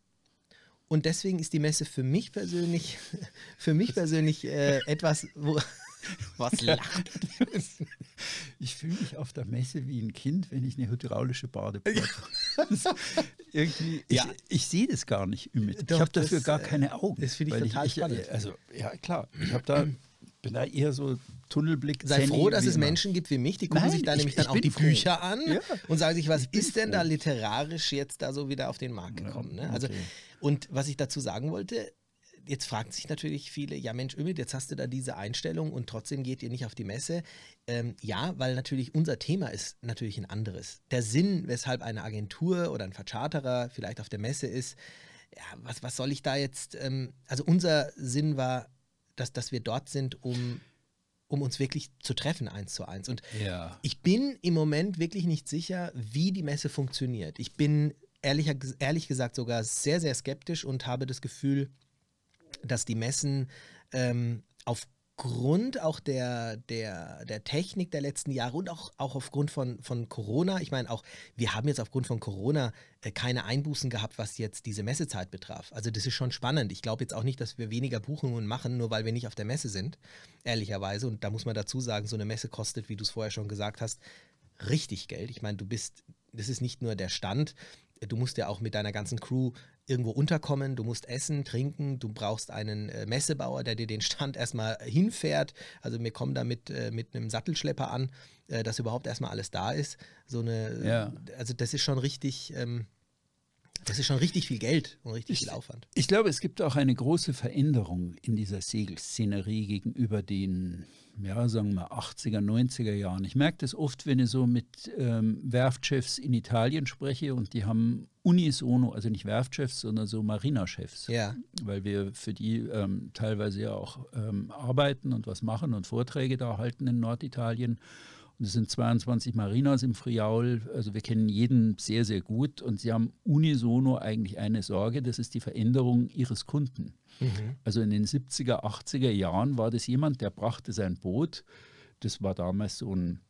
und deswegen ist die Messe für mich persönlich, für mich persönlich äh, etwas, wo. Was lacht? Ich fühle mich auf der Messe wie ein Kind, wenn ich eine hydraulische Badeplatte. Irgendwie, ich, ja. ich sehe das gar nicht. Doch, ich habe dafür gar keine Augen. Das finde ich total ich, spannend. Also, ja, klar. Ich habe da bin da eher so Tunnelblick. Sei Zenny froh, dass es immer. Menschen gibt wie mich, die gucken Nein, sich da ich, nämlich dann auch die Bücher an ja. und sagen sich, was ist denn froh. da literarisch jetzt da so wieder auf den Markt gekommen? Ne? Also, okay. Und was ich dazu sagen wollte, jetzt fragen sich natürlich viele, ja Mensch, Ümit, jetzt hast du da diese Einstellung und trotzdem geht ihr nicht auf die Messe. Ähm, ja, weil natürlich unser Thema ist natürlich ein anderes. Der Sinn, weshalb eine Agentur oder ein Vercharterer vielleicht auf der Messe ist, ja, was, was soll ich da jetzt, ähm, also unser Sinn war, dass, dass wir dort sind, um, um uns wirklich zu treffen, eins zu eins. Und ja. ich bin im Moment wirklich nicht sicher, wie die Messe funktioniert. Ich bin ehrlich, ehrlich gesagt sogar sehr, sehr skeptisch und habe das Gefühl, dass die Messen ähm, auf aufgrund auch der, der, der Technik der letzten Jahre und auch, auch aufgrund von, von Corona, ich meine auch, wir haben jetzt aufgrund von Corona äh, keine Einbußen gehabt, was jetzt diese Messezeit betraf. Also das ist schon spannend. Ich glaube jetzt auch nicht, dass wir weniger Buchungen machen, nur weil wir nicht auf der Messe sind, ehrlicherweise. Und da muss man dazu sagen, so eine Messe kostet, wie du es vorher schon gesagt hast, richtig Geld. Ich meine, du bist, das ist nicht nur der Stand, du musst ja auch mit deiner ganzen Crew irgendwo unterkommen, du musst essen, trinken, du brauchst einen äh, Messebauer, der dir den Stand erstmal hinfährt. Also wir kommen da mit, äh, mit einem Sattelschlepper an, äh, dass überhaupt erstmal alles da ist. So eine, ja. also das ist schon richtig, ähm, das ist schon richtig viel Geld und richtig ich, viel Aufwand. Ich glaube, es gibt auch eine große Veränderung in dieser Segelszenerie gegenüber den ja, sagen wir 80er, 90er Jahren. Ich merke das oft, wenn ich so mit ähm, Werftchefs in Italien spreche und die haben unisono, also nicht Werftchefs, sondern so Marinachefs. Ja. Weil wir für die ähm, teilweise ja auch ähm, arbeiten und was machen und Vorträge da halten in Norditalien. Und es sind 22 Marinas im Friaul. Also wir kennen jeden sehr, sehr gut. Und sie haben unisono eigentlich eine Sorge, das ist die Veränderung ihres Kunden. Mhm. Also in den 70er, 80er Jahren war das jemand, der brachte sein Boot. Das war damals so ein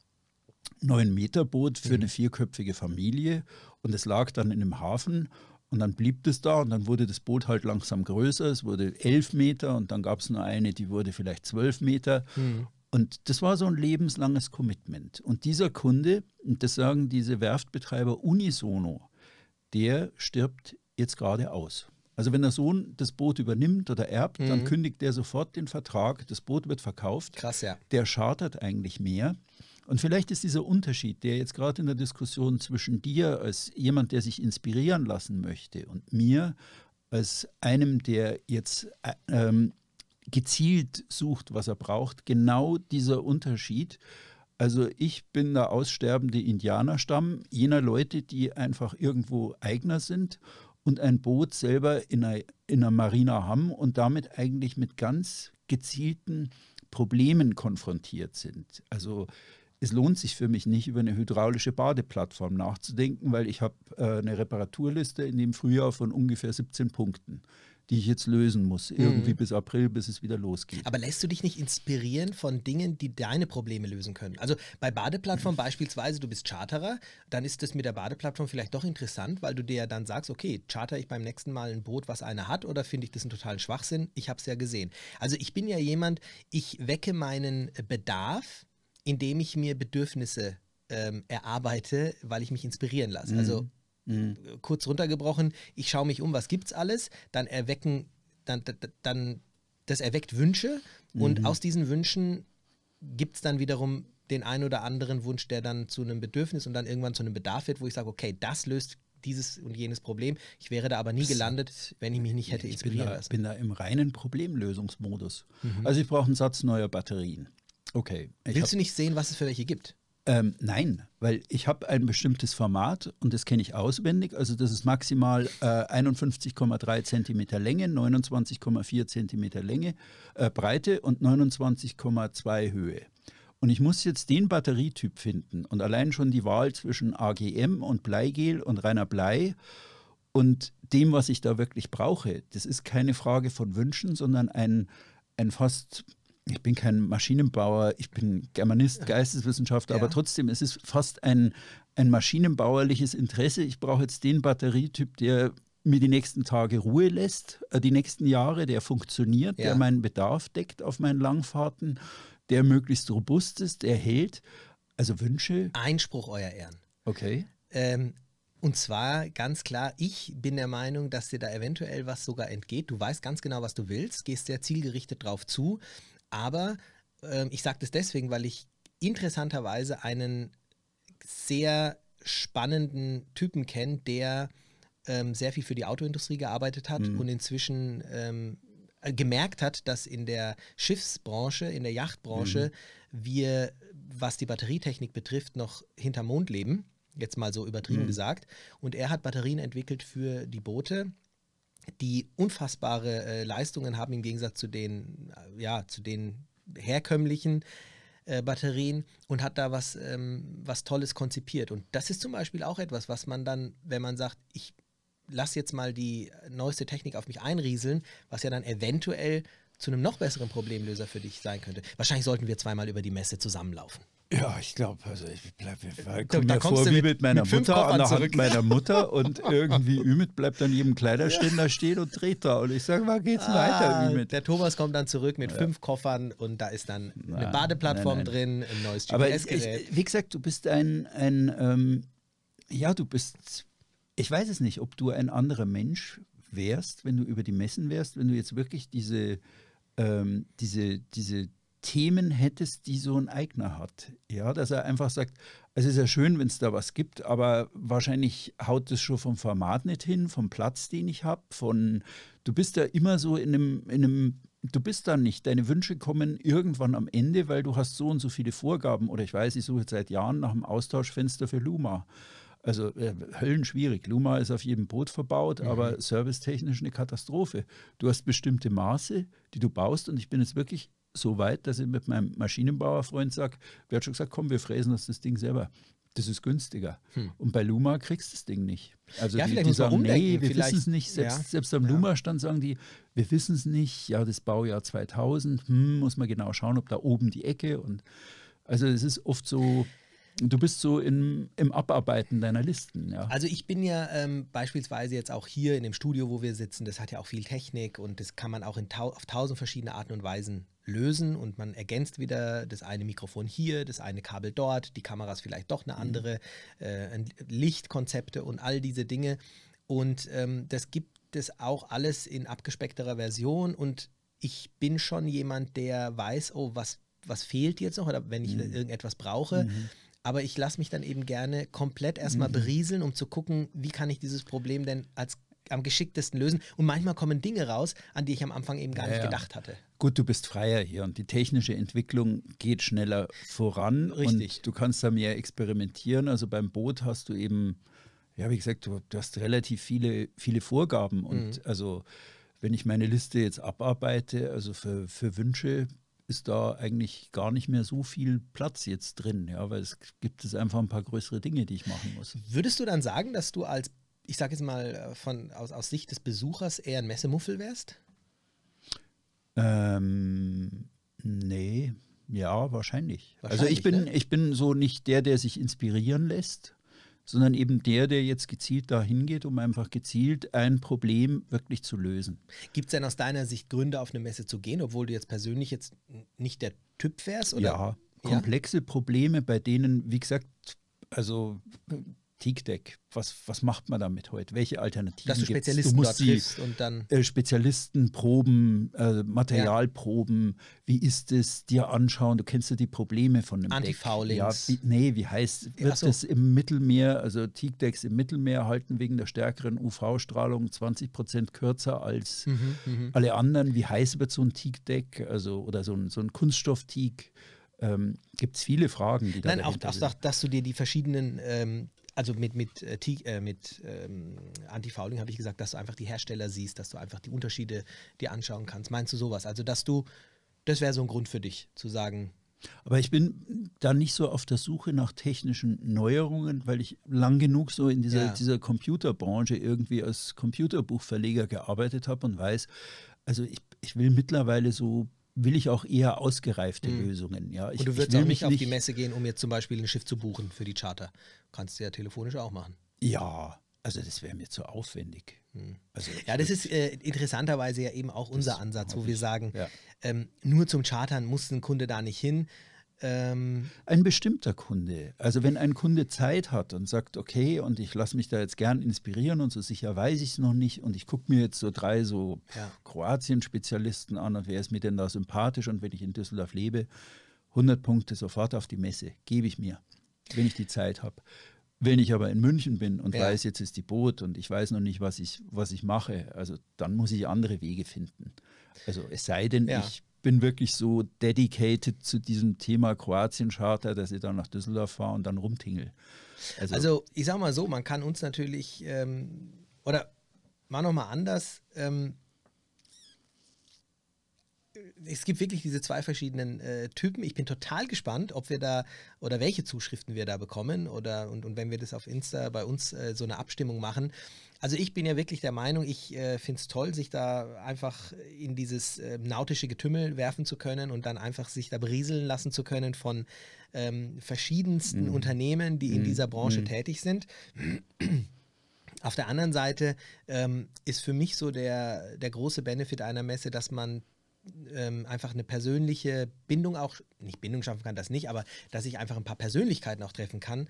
9-Meter-Boot für mhm. eine vierköpfige Familie. Und es lag dann in einem Hafen. Und dann blieb das da und dann wurde das Boot halt langsam größer. Es wurde elf Meter und dann gab es nur eine, die wurde vielleicht zwölf Meter. Mhm. Und das war so ein lebenslanges Commitment. Und dieser Kunde, und das sagen diese Werftbetreiber unisono, der stirbt jetzt gerade aus. Also wenn der Sohn das Boot übernimmt oder erbt, mhm. dann kündigt der sofort den Vertrag, das Boot wird verkauft. Krass, ja. Der chartert eigentlich mehr. Und vielleicht ist dieser Unterschied, der jetzt gerade in der Diskussion zwischen dir als jemand, der sich inspirieren lassen möchte, und mir als einem, der jetzt äh, ähm, gezielt sucht, was er braucht. Genau dieser Unterschied. Also ich bin der aussterbende Indianerstamm jener Leute, die einfach irgendwo Eigner sind und ein Boot selber in einer, in einer Marina haben und damit eigentlich mit ganz gezielten Problemen konfrontiert sind. Also es lohnt sich für mich nicht, über eine hydraulische Badeplattform nachzudenken, weil ich habe äh, eine Reparaturliste in dem Frühjahr von ungefähr 17 Punkten die ich jetzt lösen muss, irgendwie mhm. bis April, bis es wieder losgeht. Aber lässt du dich nicht inspirieren von Dingen, die deine Probleme lösen können? Also bei Badeplattform mhm. beispielsweise, du bist Charterer, dann ist das mit der Badeplattform vielleicht doch interessant, weil du dir ja dann sagst, okay, charter ich beim nächsten Mal ein Boot, was einer hat, oder finde ich das einen totalen Schwachsinn? Ich habe es ja gesehen. Also ich bin ja jemand, ich wecke meinen Bedarf, indem ich mir Bedürfnisse ähm, erarbeite, weil ich mich inspirieren lasse. Mhm. Also Mhm. Kurz runtergebrochen, ich schaue mich um, was gibt's alles, dann erwecken, dann, dann das erweckt Wünsche und mhm. aus diesen Wünschen gibt es dann wiederum den einen oder anderen Wunsch, der dann zu einem Bedürfnis und dann irgendwann zu einem Bedarf wird, wo ich sage, okay, das löst dieses und jenes Problem. Ich wäre da aber nie gelandet, wenn ich mich nicht hätte inspirieren lassen. Ich bin da im reinen Problemlösungsmodus. Mhm. Also ich brauche einen Satz neuer Batterien. Okay. Willst du nicht sehen, was es für welche gibt? Ähm, nein, weil ich habe ein bestimmtes Format und das kenne ich auswendig. Also das ist maximal äh, 51,3 cm Länge, 29,4 cm Länge, äh, Breite und 29,2 Höhe. Und ich muss jetzt den Batterietyp finden und allein schon die Wahl zwischen AGM und Bleigel und reiner Blei und dem, was ich da wirklich brauche, das ist keine Frage von Wünschen, sondern ein, ein fast ich bin kein Maschinenbauer, ich bin Germanist, Geisteswissenschaftler, ja. aber trotzdem, es ist fast ein, ein maschinenbauerliches Interesse. Ich brauche jetzt den Batterietyp, der mir die nächsten Tage Ruhe lässt, äh, die nächsten Jahre, der funktioniert, Ja. der meinen Bedarf deckt auf meinen Langfahrten, der möglichst robust ist, der hält. Also Wünsche, Einspruch, Euer Ehren. okay. Ähm, und zwar ganz klar, ich bin der Meinung, dass dir da eventuell was sogar entgeht. Du weißt ganz genau, was du willst, gehst sehr zielgerichtet drauf zu. Aber ähm, ich sage das deswegen, weil ich interessanterweise einen sehr spannenden Typen kenne, der ähm, sehr viel für die Autoindustrie gearbeitet hat und inzwischen ähm, äh, gemerkt hat, dass in der Schiffsbranche, in der Yachtbranche, wir, was die Batterietechnik betrifft, noch hinterm Mond leben. Jetzt mal so übertrieben gesagt. Und er hat Batterien entwickelt für die Boote, die unfassbare äh, Leistungen haben im Gegensatz zu den, äh, ja, zu den herkömmlichen äh, Batterien und hat da was, ähm, was Tolles konzipiert. Und das ist zum Beispiel auch etwas, was man dann, wenn man sagt, ich lasse jetzt mal die neueste Technik auf mich einrieseln, was ja dann eventuell zu einem noch besseren Problemlöser für dich sein könnte. Wahrscheinlich sollten wir zweimal über die Messe zusammenlaufen. Ja, ich glaube, also ich bleibe Da- komm da mir kommst vor wie mit- meiner mit Mutter an der Hand meiner Mutter und irgendwie Ümit bleibt an jedem Kleiderständer stehen und dreht da. Und ich sage, wann geht's weiter, Ah, Ümit? der Thomas kommt dann zurück mit fünf Koffern und da ist dann eine Badeplattform nein, nein. drin, ein neues Aber ich, GPS-Gerät. ich, wie gesagt, du bist ein, ein ähm, ja, du bist, ich weiß es nicht, ob du ein anderer Mensch wärst, wenn du über die Messen wärst, wenn du jetzt wirklich diese, ähm, diese, diese Themen hättest, die so ein Eigner hat. Ja, dass er einfach sagt, es ist ja schön, wenn es da was gibt, aber wahrscheinlich haut es schon vom Format nicht hin, vom Platz, den ich habe, von, du bist ja immer so in einem, in einem du bist da nicht. Deine Wünsche kommen irgendwann am Ende, weil du hast so und so viele Vorgaben. Oder ich weiß, ich suche seit Jahren nach einem Austauschfenster für Luma. Also äh, höllenschwierig. Luma ist auf jedem Boot verbaut, aber servicetechnisch eine Katastrophe. Du hast bestimmte Maße, die du baust und ich bin jetzt wirklich so weit, dass ich mit meinem Maschinenbauerfreund sage, wer hat schon gesagt, komm, wir fräsen uns das Ding selber. Das ist günstiger. Und bei Luma kriegst du das Ding nicht. Also Ja, die, die sagen, nee, wir wissen es nicht. Selbst, ja. selbst am Luma-Stand sagen die, wir wissen es nicht. Ja, das Baujahr 2000, hm, muss man genau schauen, ob da oben die Ecke und also es ist oft so, du bist so im, im Abarbeiten deiner Listen. Ja. Also ich bin ja ähm, beispielsweise jetzt auch hier in dem Studio, wo wir sitzen, das hat ja auch viel Technik und das kann man auch in tau auf tausend verschiedene Arten und Weisen lösen und man ergänzt wieder das eine Mikrofon hier, das eine Kabel dort, die Kameras vielleicht doch eine andere, äh, ein- Lichtkonzepte und all diese Dinge. Und ähm, das gibt es auch alles in abgespeckterer Version und ich bin schon jemand, der weiß, oh, was, was fehlt jetzt noch oder wenn ich irgendetwas brauche. Aber ich lasse mich dann eben gerne komplett erstmal berieseln, um zu gucken, wie kann ich dieses Problem denn als am geschicktesten lösen. Und manchmal kommen Dinge raus, an die ich am Anfang eben gar Ja, nicht gedacht hatte. Gut, du bist freier hier und die technische Entwicklung geht schneller voran Richtig. und du kannst da mehr experimentieren. Also beim Boot hast du eben, ja, wie gesagt, du, du hast relativ viele, viele Vorgaben und also wenn ich meine Liste jetzt abarbeite, also für, für Wünsche ist da eigentlich gar nicht mehr so viel Platz jetzt drin, ja, weil es gibt es einfach ein paar größere Dinge, die ich machen muss. Würdest du dann sagen, dass du als, ich sage jetzt mal äh, von, aus, aus Sicht des Besuchers eher ein Messemuffel wärst? Ähm, nee, ja, wahrscheinlich. Also Wahrscheinlich, ich bin, ne? ich bin so nicht der, der sich inspirieren lässt, sondern eben der, der jetzt gezielt dahin geht, um einfach gezielt ein Problem wirklich zu lösen. Gibt es denn aus deiner Sicht Gründe, auf eine Messe zu gehen, obwohl du jetzt persönlich jetzt nicht der Typ wärst? Oder? Ja, komplexe Probleme, bei denen, wie gesagt, also Teak-Deck, was, was macht man damit heute? Welche Alternativen Dass du gibt's? Spezialisten musst dort die, und dann. äh, Spezialistenproben, äh, Materialproben, wie ist es, dir anschauen, du kennst ja die Probleme von dem Deck. Antifoulings. Ja, wie, nee, wie heißt, wird so. es im Mittelmeer, also Teak-Decks im Mittelmeer halten wegen der stärkeren UV-Strahlung 20 Prozent kürzer als Mhm, alle anderen. Wie heiß wird so ein Teak-Deck, also, oder so ein, so ein Kunststoff-Teak? Ähm, Gibt es viele Fragen, die da Nein, auch, auch dass du dir die verschiedenen, ähm, also mit, mit, äh, äh, mit ähm, Anti-Fouling habe ich gesagt, dass du einfach die Hersteller siehst, dass du einfach die Unterschiede dir anschauen kannst. Meinst du sowas? Also, dass du, das wäre so ein Grund für dich, zu sagen, Aber ich bin da nicht so auf der Suche nach technischen Neuerungen, weil ich lang genug so in dieser, Ja. dieser Computerbranche irgendwie als Computerbuchverleger gearbeitet habe und weiß, also ich, ich will mittlerweile so, will ich auch eher ausgereifte Lösungen. Ja, ich, Mhm. und du würdest will auch nicht auf die Messe gehen, um jetzt zum Beispiel ein Schiff zu buchen für die Charter. Kannst du ja telefonisch auch machen. Ja, Also das wäre mir zu aufwendig. Also ich Ja, das ist äh, interessanterweise ja eben auch unser Ansatz, wo wir sagen, Ja. ähm, nur zum Chartern muss ein Kunde da nicht hin. Ähm, Ein bestimmter Kunde. Also wenn ein Kunde Zeit hat und sagt, okay, und ich lasse mich da jetzt gern inspirieren und so sicher weiß ich es noch nicht und ich gucke mir jetzt so drei so Ja. Kroatien-Spezialisten an und wer ist mir denn da sympathisch und wenn ich in Düsseldorf lebe, 100 Punkte sofort auf die Messe, gebe ich mir, wenn ich die Zeit habe. Wenn ich aber in München bin und Ja. weiß, jetzt ist die Boot und ich weiß noch nicht, was ich, was ich mache, also dann muss ich andere Wege finden. Also es sei denn, Ja. ich bin wirklich so dedicated zu diesem Thema Kroatien-Charter, dass ich dann nach Düsseldorf fahre und dann rumtingel. Also, Also ich sag mal so, man kann uns natürlich, ähm, oder mal nochmal anders, ähm, es gibt wirklich diese zwei verschiedenen äh, Typen. Ich bin total gespannt, ob wir da oder welche Zuschriften wir da bekommen oder und, und wenn wir das auf Insta bei uns äh, so eine Abstimmung machen. Also ich bin ja wirklich der Meinung, ich äh, finde es toll, sich da einfach in dieses äh, nautische Getümmel werfen zu können und dann einfach sich da berieseln lassen zu können von ähm, verschiedensten Unternehmen, die in dieser Branche tätig sind. Auf der anderen Seite ähm, ist für mich so der, der große Benefit einer Messe, dass man ähm, einfach eine persönliche Bindung auch, nicht Bindung schaffen kann, das nicht, aber dass ich einfach ein paar Persönlichkeiten auch treffen kann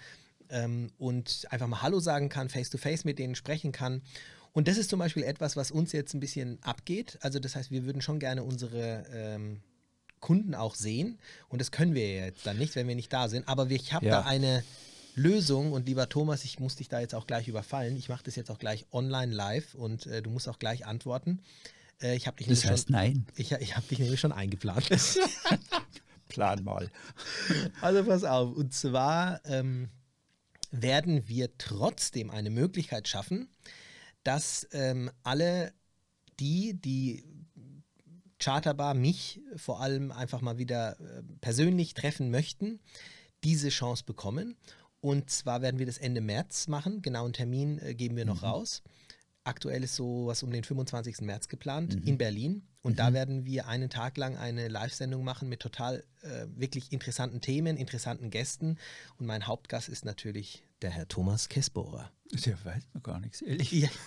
ähm, und einfach mal Hallo sagen kann, face-to-face mit denen sprechen kann. Und das ist zum Beispiel etwas, was uns jetzt ein bisschen abgeht. Also das heißt, wir würden schon gerne unsere ähm, Kunden auch sehen und das können wir jetzt dann nicht, wenn wir nicht da sind. Aber ich habe Ja. da eine Lösung und lieber Thomas, ich muss dich da jetzt auch gleich überfallen. Ich mache das jetzt auch gleich online live und äh, du musst auch gleich antworten. Äh, ich habe dich, das nämlich heißt schon- nein, ich, ich habe dich nämlich schon eingeplant. plan mal. also pass auf. Und zwar ähm, werden wir trotzdem eine Möglichkeit schaffen, dass ähm, alle die, die Charterbar mich vor allem einfach mal wieder äh, persönlich treffen möchten, diese Chance bekommen. Und zwar werden wir das Ende März machen. Genauen Termin äh, geben wir noch raus. Aktuell ist so was um den 25. März geplant in Berlin. Und da werden wir einen Tag lang eine Live-Sendung machen mit total äh, wirklich interessanten Themen, interessanten Gästen. Und mein Hauptgast ist natürlich der Herr Thomas Kessbohrer. Der weiß noch gar nichts, ehrlich. Ja.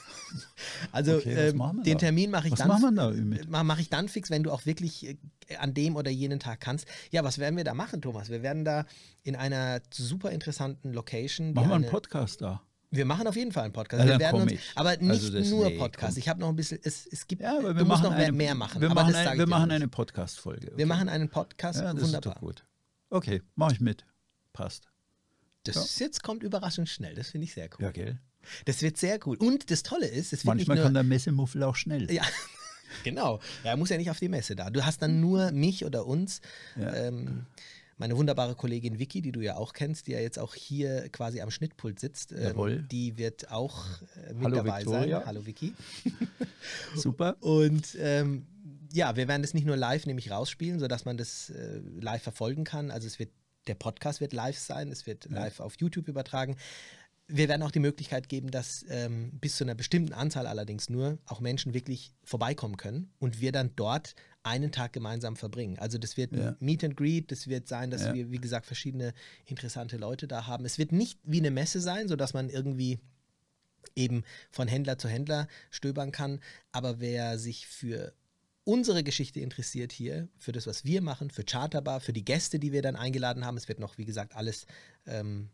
Also Okay, ähm, wir den da? Termin mache ich Was dann. machen wir da, Ümit? ma- Mache ich dann fix, wenn du auch wirklich äh, an dem oder jenen Tag kannst. Ja, was werden wir da machen, Thomas? Wir werden da in einer super interessanten Location. Machen wir einen eine- Podcast da. Wir machen auf jeden Fall einen Podcast. Ja, wir werden uns, aber nicht Also nur nee, Podcast. komm. Ich habe noch ein bisschen, es, es gibt, Ja, aber wir du musst noch mehr, eine, mehr machen. Wir aber machen, ein, wir machen eine. Podcast-Folge. Wir okay? machen einen Podcast, ja, das wunderbar. ist doch gut. Okay, mache ich mit. Passt. Das jetzt kommt überraschend schnell. Das finde ich sehr cool. Ja, gell? Das wird sehr cool. Und das Tolle ist, es wird Manchmal nicht kann nur, der Messemuffel auch schnell. Ja, genau. Er muss ja nicht auf die Messe da. Du hast dann nur mich oder uns. Ja. Ähm, meine wunderbare Kollegin Vicky, die du ja auch kennst, die ja jetzt auch hier quasi am Schnittpult sitzt, ähm, Jawohl. die wird auch äh, mit Hallo, dabei Victoria. sein. Hallo Vicky. Super. Und ähm, ja, wir werden das nicht nur live nämlich rausspielen, sodass man das äh, live verfolgen kann. Also es wird, der Podcast wird live sein, es wird live auf YouTube übertragen. Wir werden auch die Möglichkeit geben, dass ähm, bis zu einer bestimmten Anzahl allerdings nur auch Menschen wirklich vorbeikommen können und wir dann dort einen Tag gemeinsam verbringen. Also das wird Ja. ein Meet and Greet, das wird sein, dass Ja. wir, wie gesagt, verschiedene interessante Leute da haben. Es wird nicht wie eine Messe sein, sodass man irgendwie eben von Händler zu Händler stöbern kann. Aber wer sich für unsere Geschichte interessiert hier, für das, was wir machen, für Charterbar, für die Gäste, die wir dann eingeladen haben, es wird noch, wie gesagt, alles, ähm,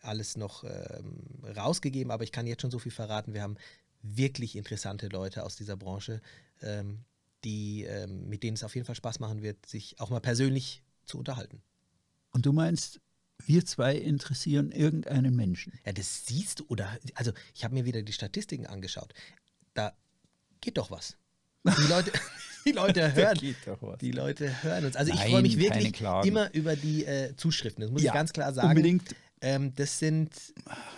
alles noch ähm, rausgegeben, aber ich kann jetzt schon so viel verraten. Wir haben wirklich interessante Leute aus dieser Branche, ähm, die, ähm, mit denen es auf jeden Fall Spaß machen wird, sich auch mal persönlich zu unterhalten. Und du meinst, wir zwei interessieren irgendeinen Menschen. Ja, das siehst du, oder, also ich habe mir wieder die Statistiken angeschaut. Da geht doch was. Die Leute, die Leute hören. Die Leute hören uns. Also ich Nein, freue mich wirklich immer über die äh, Zuschriften. Das muss Ja, ich ganz klar sagen. unbedingt. Ähm, das sind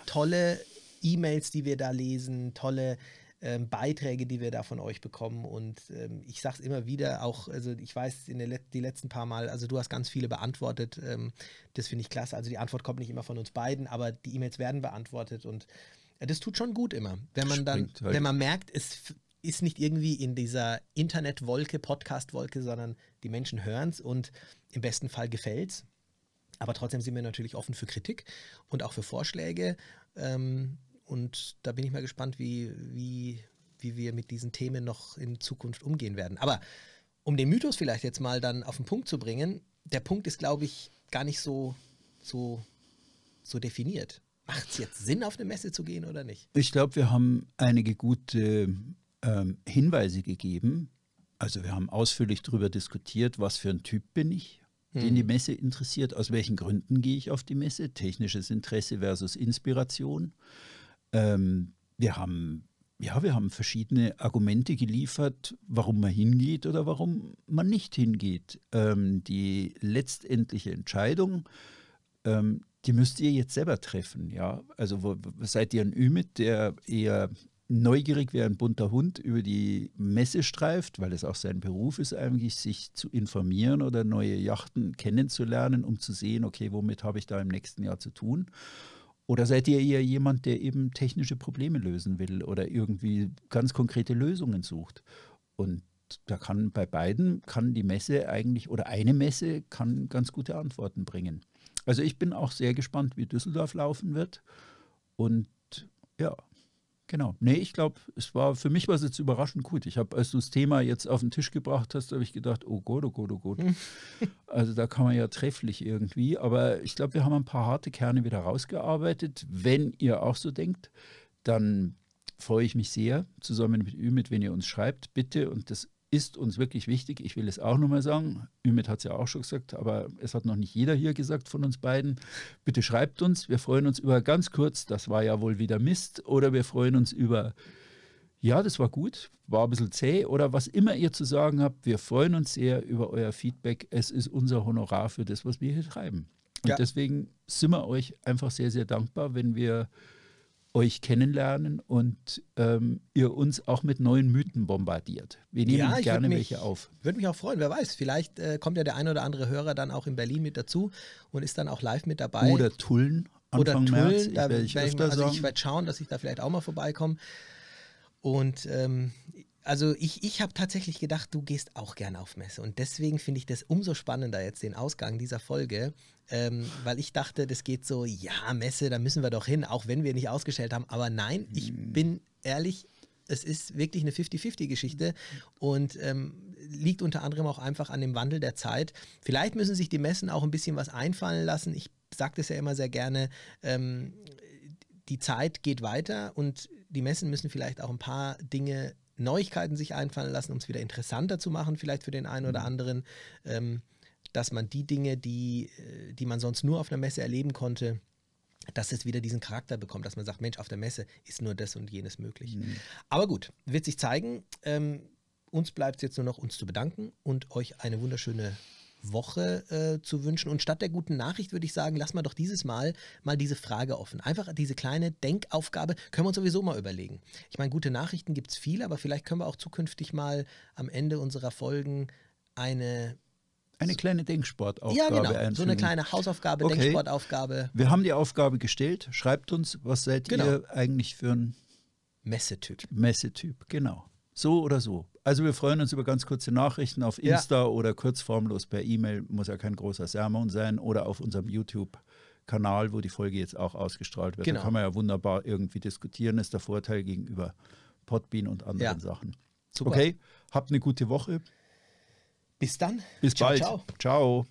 tolle E-Mails, die wir da lesen, tolle ähm, Beiträge, die wir da von euch bekommen. Und ähm, ich sage es immer wieder, auch, also ich weiß, in der Let die letzten paar Mal, also du hast ganz viele beantwortet. Ähm, das finde ich klasse. Also die Antwort kommt nicht immer von uns beiden, aber die E-Mails werden beantwortet und äh, das tut schon gut immer. Wenn man dann, Springt halt. wenn man merkt, es ist nicht irgendwie in dieser Internetwolke, Podcast-Wolke, sondern die Menschen hören es und im besten Fall gefällt es. Aber trotzdem sind wir natürlich offen für Kritik und auch für Vorschläge. Ähm, und da bin ich mal gespannt, wie, wie, wie wir mit diesen Themen noch in Zukunft umgehen werden. Aber um den Mythos vielleicht jetzt mal dann auf den Punkt zu bringen, der Punkt ist, glaube ich, gar nicht so, so, so definiert. Macht es jetzt Sinn, auf eine Messe zu gehen oder nicht? Ich glaube, wir haben einige gute ähm, Hinweise gegeben. Also wir haben ausführlich darüber diskutiert, was für ein Typ bin ich, den Hm. die Messe interessiert, aus welchen Gründen gehe ich auf die Messe, technisches Interesse versus Inspiration. Ähm, wir haben ja, wir haben verschiedene Argumente geliefert, warum man hingeht oder warum man nicht hingeht. Ähm, die letztendliche Entscheidung, ähm, die müsst ihr jetzt selber treffen. Ja? Also wo- seid ihr ein Ümit, der eher neugierig wie ein bunter Hund über die Messe streift, weil es auch sein Beruf ist eigentlich, sich zu informieren oder neue Yachten kennenzulernen, um zu sehen, okay, womit habe ich da im nächsten Jahr zu tun? Oder seid ihr eher jemand, der eben technische Probleme lösen will oder irgendwie ganz konkrete Lösungen sucht? Und da kann bei beiden kann die Messe eigentlich oder eine Messe kann ganz gute Antworten bringen. Also ich bin auch sehr gespannt, wie Düsseldorf laufen wird. Und ja, genau. Nee, ich glaube, es war für mich war es jetzt überraschend gut. Ich habe, als du das Thema jetzt auf den Tisch gebracht hast, habe ich gedacht, oh Gott, oh Gott, oh Gott. Also da kann man ja trefflich irgendwie. Aber ich glaube, wir haben ein paar harte Kerne wieder rausgearbeitet. Wenn ihr auch so denkt, dann freue ich mich sehr, zusammen mit Ümit, wenn ihr uns schreibt, bitte. Und das ist uns wirklich wichtig. Ich will es auch nochmal sagen. Ümit hat es ja auch schon gesagt, aber es hat noch nicht jeder hier gesagt von uns beiden. Bitte schreibt uns. Wir freuen uns über ganz kurz, das war ja wohl wieder Mist. Oder wir freuen uns über, ja, das war gut, war ein bisschen zäh. Oder was immer ihr zu sagen habt. Wir freuen uns sehr über euer Feedback. Es ist unser Honorar für das, was wir hier treiben. Und Ja. deswegen sind wir euch einfach sehr, sehr dankbar, wenn wir euch kennenlernen und ähm, ihr uns auch mit neuen Mythen bombardiert. Wir nehmen Ja, gerne mich- welche auf. Würde mich auch freuen, wer weiß. Vielleicht äh, kommt ja der ein oder andere Hörer dann auch in Berlin mit dazu und ist dann auch live mit dabei. Oder Tullen Oder Anfang Tulln, März. Ich da werde ich ich, also ich werde schauen, dass ich da vielleicht auch mal vorbeikomme. Und ähm, also ich, ich habe tatsächlich gedacht, du gehst auch gerne auf Messe. Und deswegen finde ich das umso spannender jetzt, den Ausgang dieser Folge, ähm, weil ich dachte, das geht so, ja, Messe, da müssen wir doch hin, auch wenn wir nicht ausgestellt haben. Aber nein, ich Hm. bin ehrlich, es ist wirklich eine 50-50-Geschichte und ähm, liegt unter anderem auch einfach an dem Wandel der Zeit. Vielleicht müssen sich die Messen auch ein bisschen was einfallen lassen. Ich sage das ja immer sehr gerne. Ähm, die Zeit geht weiter und die Messen müssen vielleicht auch ein paar Dinge, Neuigkeiten sich einfallen lassen, um es wieder interessanter zu machen, vielleicht für den einen oder anderen, ähm, dass man die Dinge, die, äh, die man sonst nur auf einer Messe erleben konnte, dass es wieder diesen Charakter bekommt, dass man sagt, Mensch, auf der Messe ist nur das und jenes möglich. Aber gut, wird sich zeigen. Ähm, uns bleibt es jetzt nur noch, uns zu bedanken und euch eine wunderschöne Woche äh, zu wünschen. Und statt der guten Nachricht würde ich sagen, lass mal doch dieses Mal mal diese Frage offen. Einfach diese kleine Denkaufgabe können wir uns sowieso mal überlegen. Ich meine, gute Nachrichten gibt es viele, aber vielleicht können wir auch zukünftig mal am Ende unserer Folgen eine, Eine kleine Denksportaufgabe ja genau, so eine kleine Hausaufgabe, Okay. Denksportaufgabe, Wir haben die Aufgabe gestellt. Schreibt uns, was seid Genau. ihr eigentlich für ein Messetyp. Messetyp? Genau. So oder so. Also wir freuen uns über ganz kurze Nachrichten auf Ja. Insta oder kurzformlos per E-Mail, muss ja kein großer Sermon sein, oder auf unserem YouTube-Kanal, wo die Folge jetzt auch ausgestrahlt wird. Genau. Da kann man ja wunderbar irgendwie diskutieren, ist der Vorteil gegenüber Podbean und anderen Ja. Sachen. Super. Okay, habt eine gute Woche. Bis dann. Bis Ciao, bald. ciao. ciao.